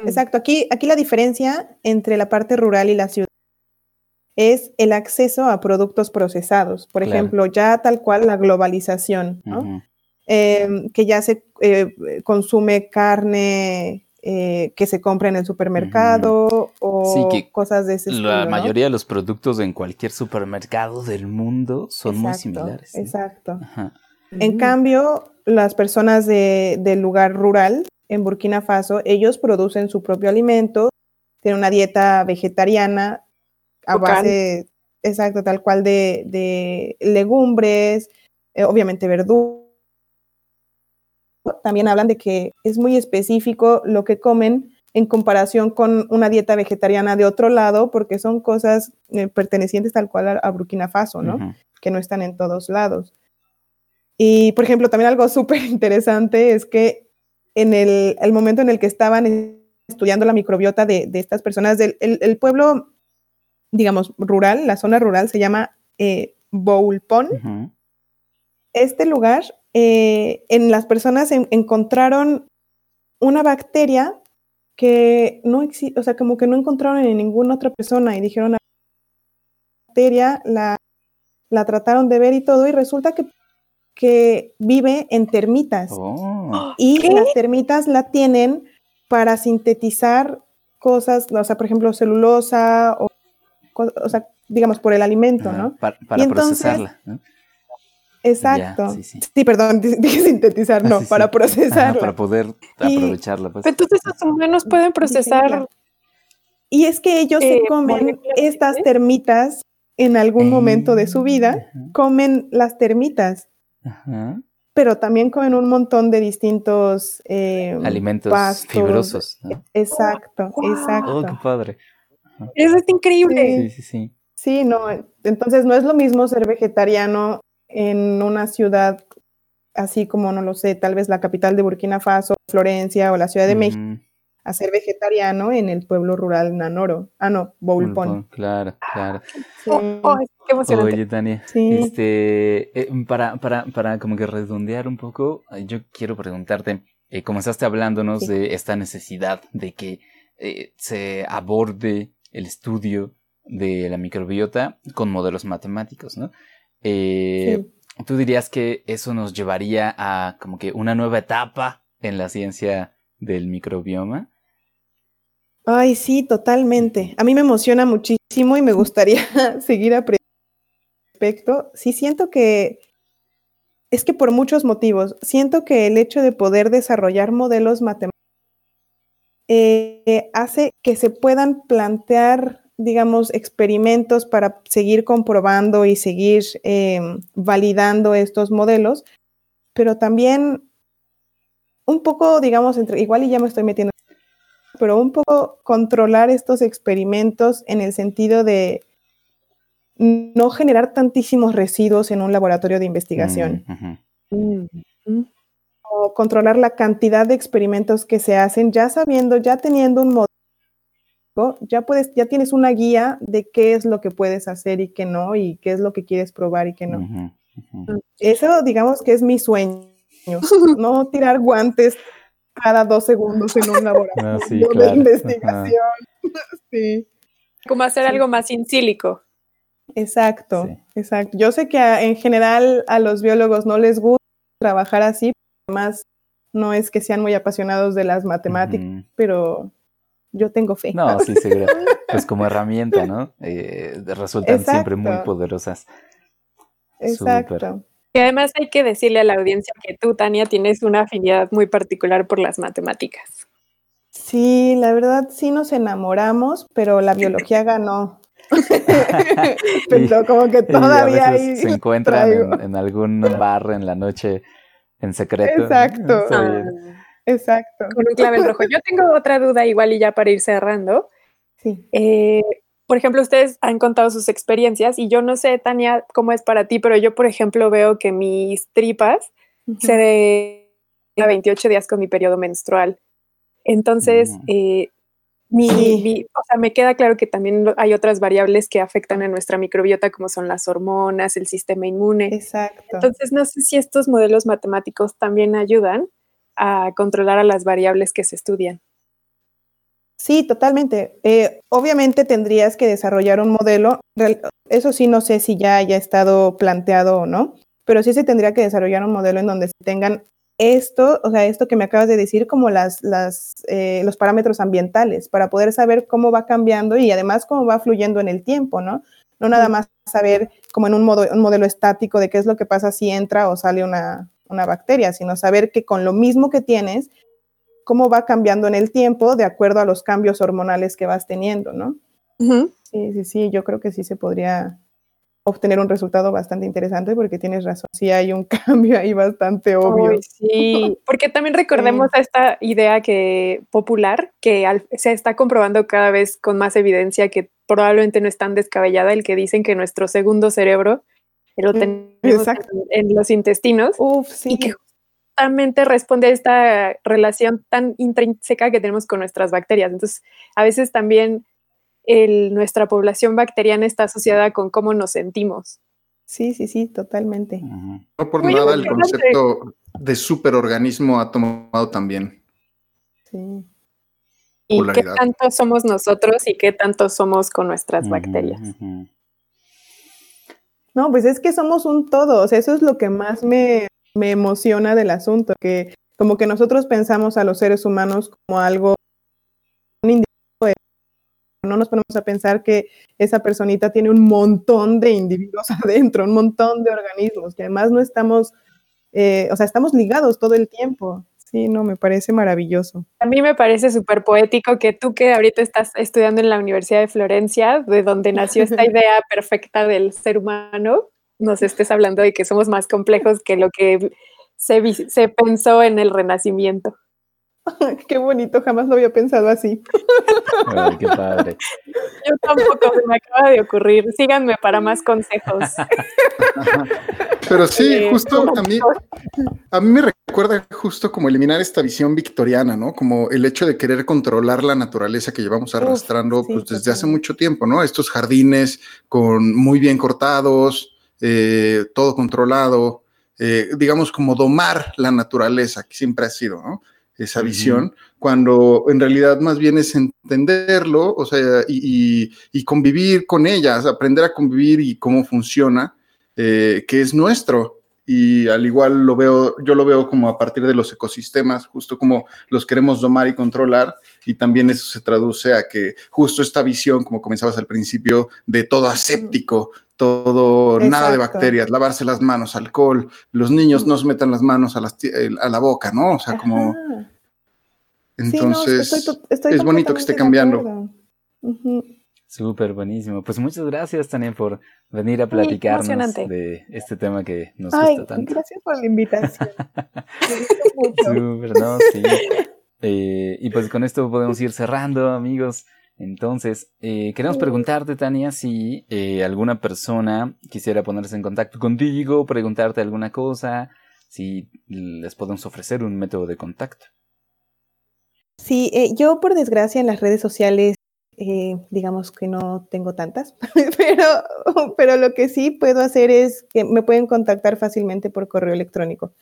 Exacto. Aquí, aquí la diferencia entre la parte rural y la ciudad es el acceso a productos procesados. Por Claro. ejemplo, ya tal cual la globalización. Eh, que ya se eh, consume carne eh, que se compra en el supermercado o Sí, que cosas de ese estilo. La ¿no? mayoría de los productos en cualquier supermercado del mundo son muy similares. ¿sí? Exacto. Ajá. En cambio, las personas de- del lugar rural en Burkina Faso, ellos producen su propio alimento, tienen una dieta vegetariana a base, exacto, tal cual de, de legumbres, eh, obviamente verduras. También hablan de que es muy específico lo que comen en comparación con una dieta vegetariana de otro lado, porque son cosas eh, pertenecientes tal cual a, a Burkina Faso, ¿no? Que no están en todos lados. Y, por ejemplo, también algo súper interesante es que en el, el momento en el que estaban estudiando la microbiota de, de estas personas, del, el, el pueblo, digamos, rural, la zona rural se llama eh, Boulpon. Este lugar, eh, en las personas en- encontraron una bacteria que no existe, o sea, como que no encontraron en ninguna otra persona y dijeron, "Ah, bacteria, la, la trataron de ver y todo, y resulta que, que vive en termitas. Oh. Y ¿Qué? las termitas la tienen para sintetizar cosas, o sea, por ejemplo, celulosa o, o sea, digamos, por el alimento, Ajá, ¿no? Para, para entonces- procesarla. ¿no? Exacto. sí, sí. perdón, di- dije sintetizar, no, Ah, sí, sí. para Ajá, procesarla. para poder aprovecharla. Pues. Pero entonces los humanos pueden procesar. Y es que ellos Eh, se comen estas termitas en algún momento de su vida, Ajá, comen las termitas, ajá. pero también comen un montón de distintos eh, Alimentos pastos. fibrosos. ¿no? Exacto, Wow. exacto. Oh, qué padre. Eso es increíble. Sí, sí, sí. Sí, no, entonces no es lo mismo ser vegetariano en una ciudad así como, no lo sé, tal vez la capital de Burkina Faso, Florencia o la Ciudad de México, a ser vegetariano en el pueblo rural Nanoro. Ah, no, Boulpon. Claro, claro. Sí, Oh, oh, qué emocionante. Oye, Tania, Sí. este, eh, para, para, para como que redondear un poco, eh, yo quiero preguntarte, eh, comenzaste hablándonos Sí. de esta necesidad de que eh, se aborde el estudio de la microbiota con modelos matemáticos, ¿no? Eh, sí. ¿Tú dirías que eso nos llevaría a como que una nueva etapa en la ciencia del microbioma? Ay, sí, totalmente. A mí me emociona muchísimo y me gustaría seguir aprendiendo al respecto. Sí, siento que es que por muchos motivos, siento que el hecho de poder desarrollar modelos matemáticos eh, hace que se puedan plantear, digamos, experimentos para seguir comprobando y seguir eh, validando estos modelos, pero también un poco, digamos, entre, igual y ya me estoy metiendo pero un poco controlar estos experimentos en el sentido de no generar tantísimos residuos en un laboratorio de investigación, Mm, ujú. Mm. o controlar la cantidad de experimentos que se hacen, ya sabiendo, ya teniendo un modelo, ya puedes, ya tienes una guía de qué es lo que puedes hacer y qué no, y qué es lo que quieres probar y qué no. Ujú. Eso, digamos que es mi sueño, no tirar guantes cada dos segundos en un laboratorio Ah, sí, de claro. investigación. Sí. Como hacer Sí. algo más in sílico. Exacto, Sí. exacto. Yo sé que a- en general a los biólogos no les gusta trabajar así, además no es que sean muy apasionados de las matemáticas, pero yo tengo fe. No, sí, seguro. Pues como herramienta, ¿no? Eh, resultan siempre muy poderosas. Exacto. Y además hay que decirle a la audiencia que tú, Tania, tienes una afinidad muy particular por las matemáticas. Sí, la verdad sí nos enamoramos, pero la biología ganó. pero como que todavía ahí se encuentran en, en algún bar en la noche en secreto. Exacto. Ah. Exacto. con un clavel rojo. Yo tengo otra duda igual y ya para ir cerrando. Sí. Eh, por ejemplo, ustedes han contado sus experiencias y yo no sé, Tania, cómo es para ti, pero yo, por ejemplo, veo que mis tripas se de a 28 días con mi periodo menstrual. Entonces, Mm. eh, mi, Sí. mi- o sea, me queda claro que también hay otras variables que afectan a nuestra microbiota, como son las hormonas, el sistema inmune. Exacto. Entonces, no sé si estos modelos matemáticos también ayudan a controlar a las variables que se estudian. Sí, totalmente. Eh, obviamente tendrías que desarrollar un modelo. Eso sí, no sé si ya haya estado planteado o no, pero sí se tendría que desarrollar un modelo en donde se tengan esto, o sea, esto que me acabas de decir, como las, las, eh, los parámetros ambientales, para poder saber cómo va cambiando y además cómo va fluyendo en el tiempo, ¿no? No nada más saber como en un, modo, un modelo estático de qué es lo que pasa si entra o sale una, una bacteria, sino saber que con lo mismo que tienes, cómo va cambiando en el tiempo de acuerdo a los cambios hormonales que vas teniendo, ¿no? Sí, sí, sí, yo creo que sí se podría obtener un resultado bastante interesante porque tienes razón, sí hay un cambio ahí bastante obvio. Sí, porque también recordemos esta idea que popular que al- se está comprobando cada vez con más evidencia que probablemente no es tan descabellada el que dicen que nuestro segundo cerebro lo Mm, tenemos exacto. en, en los intestinos Uf, sí. y que justamente responde a esta relación tan intrínseca que tenemos con nuestras bacterias. Entonces, a veces también el- nuestra población bacteriana está asociada con cómo nos sentimos. Sí, sí, sí, totalmente. No por Muy nada el concepto de superorganismo ha tomado también. Sí. Y qué tanto somos nosotros y qué tanto somos con nuestras bacterias. ujú. No, pues es que somos un todo, o sea, eso es lo que más me, me emociona del asunto, que como que nosotros pensamos a los seres humanos como algo, un individuo, eh, no nos ponemos a pensar que esa personita tiene un montón de individuos adentro, un montón de organismos, que además no estamos, eh, o sea, estamos ligados todo el tiempo. Sí, no, me parece maravilloso. A mí me parece súper poético que tú que ahorita estás estudiando en la Universidad de Florencia, de donde nació esta idea perfecta del ser humano, nos estés hablando de que somos más complejos que lo que se, se pensó en el Renacimiento. Qué bonito, jamás lo había pensado así. Ay, qué padre. Yo tampoco se me acaba de ocurrir. Síganme para más consejos. Pero sí, Eh, justo a mí, a mí me recuerda justo como eliminar esta visión victoriana, ¿no? Como el hecho de querer controlar la naturaleza que llevamos arrastrando sí, pues, desde hace mucho tiempo, ¿no? Estos jardines con muy bien cortados, eh, todo controlado, eh, digamos como domar la naturaleza, que siempre ha sido, ¿no? Esa visión, cuando en realidad más bien es entenderlo, o sea, y, y- y convivir con ellas, aprender a convivir y cómo funciona, eh, que es nuestro. Y al igual lo veo, yo lo veo como a partir de los ecosistemas, justo como los queremos domar y controlar, y también eso se traduce a que justo esta visión, como comenzabas al principio, de todo aséptico, todo nada de bacterias, lavarse las manos, alcohol, los niños no se metan las manos a, las a la boca, ¿no? O sea, como Ajá. Sí, no, entonces estoy to- estoy es bonito que esté cambiando. Ujú. Súper buenísimo. Pues muchas gracias, Tania, por venir a platicarnos de este tema que nos Ay, gusta tanto. gracias por la invitación. Me gustó mucho. Súper, ¿no? Sí. Eh, y pues con esto podemos ir cerrando, amigos. Entonces, eh, queremos preguntarte, Tania, si eh, alguna persona quisiera ponerse en contacto contigo, preguntarte alguna cosa, si les podemos ofrecer un método de contacto. Sí, eh, yo por desgracia en las redes sociales, eh, digamos que no tengo tantas, pero, pero lo que sí puedo hacer es que me pueden contactar fácilmente por correo electrónico.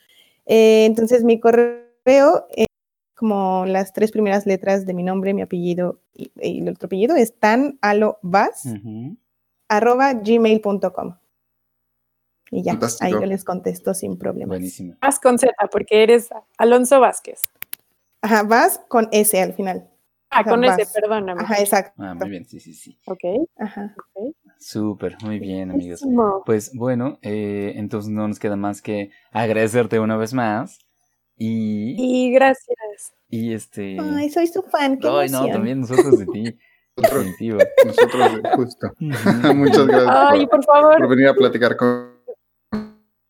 Eh, entonces mi correo es como las tres primeras letras de mi nombre, mi apellido y, y el otro apellido es tanalobas Ujú. arroba gmail.com. Y ya, ahí yo les contesto sin problemas. Buenísimo. Más con Z, porque eres Alonso Vázquez. Ajá, vas con S al final. Ah, con ese, perdóname. Ajá, exacto. Ah, muy bien, sí, sí, sí. Ok. Ajá. Súper, muy bien, amigos. Buenísimo. Pues bueno, eh, entonces no nos queda más que agradecerte una vez más. Y, Y gracias. y este. Ay, soy su fan. Qué Ay, no, también nosotros de ti. Nosotros- justo. Muchas gracias Ay, por, por favor, por venir a platicar con nosotros.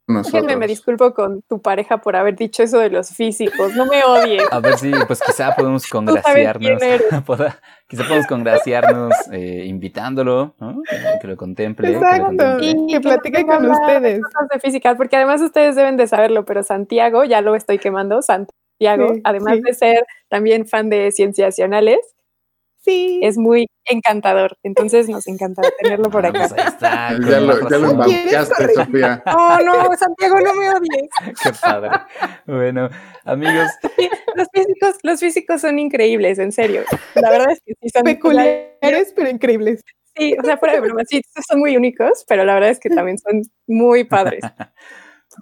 Déjenme me disculpo con tu pareja por haber dicho eso de los físicos. No me odien. A ver si, pues quizá podemos congraciarnos. quizá podemos congraciarnos eh, invitándolo, ¿no? Que lo contemple. que lo Exacto. contemple. Y que platique con ustedes. cosas de física, porque además ustedes deben de saberlo, pero Santiago, ya lo estoy quemando, Santiago, Sí, además sí. de ser también fan de Cienciacionales, Sí. es muy encantador. Entonces nos encanta tenerlo por Ah, acá. pues ahí está. con Ya lo, ya lo razón. embaucaste, ¿Quieres Sofía. Oh, no, Santiago, no me odies. Qué padre. Bueno, amigos, Los físicos, los físicos son increíbles, en serio. La verdad es que sí son Peculiares, pero increíbles. Sí, o sea, fuera de broma, sí, son muy únicos, pero la verdad es que también son muy padres.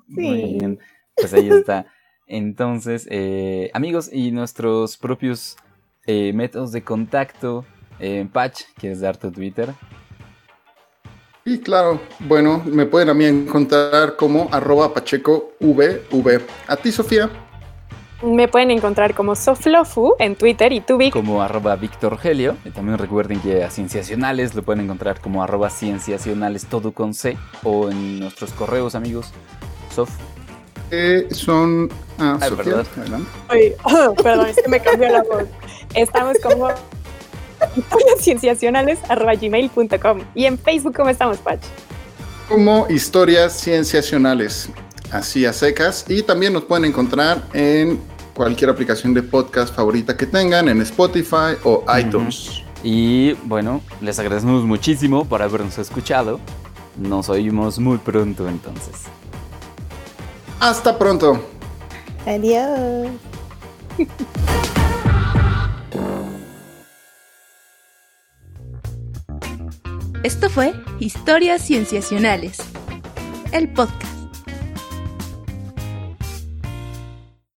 Muy Sí. bien. Pues ahí está. Entonces, eh, amigos, y nuestros propios eh, métodos de contacto. Eh, Patch, ¿quieres dar tu Twitter? Y claro, bueno, me pueden a mí encontrar como arroba pachecovv. A ti, Sofía. Me pueden encontrar como Soflofu en Twitter y Tubic como arroba Víctor Helio. Y también recuerden que a Cienciacionales lo pueden encontrar como arroba Cienciacionales todo con C o en nuestros correos, amigos. Sof. Son. Ah, Ay, Sofía, perdón. adelante. Ay, perdón, es que me cambió la voz. Estamos como historiascienciacionales.gmail.com y en Facebook, ¿cómo estamos, Patch? Como historias cienciacionales, así a secas. Y también nos pueden encontrar en cualquier aplicación de podcast favorita que tengan, en Spotify o iTunes. Y bueno, les agradecemos muchísimo por habernos escuchado. Nos oímos muy pronto entonces. Hasta pronto. Adiós. Esto fue Historias Cienciacionales, el podcast.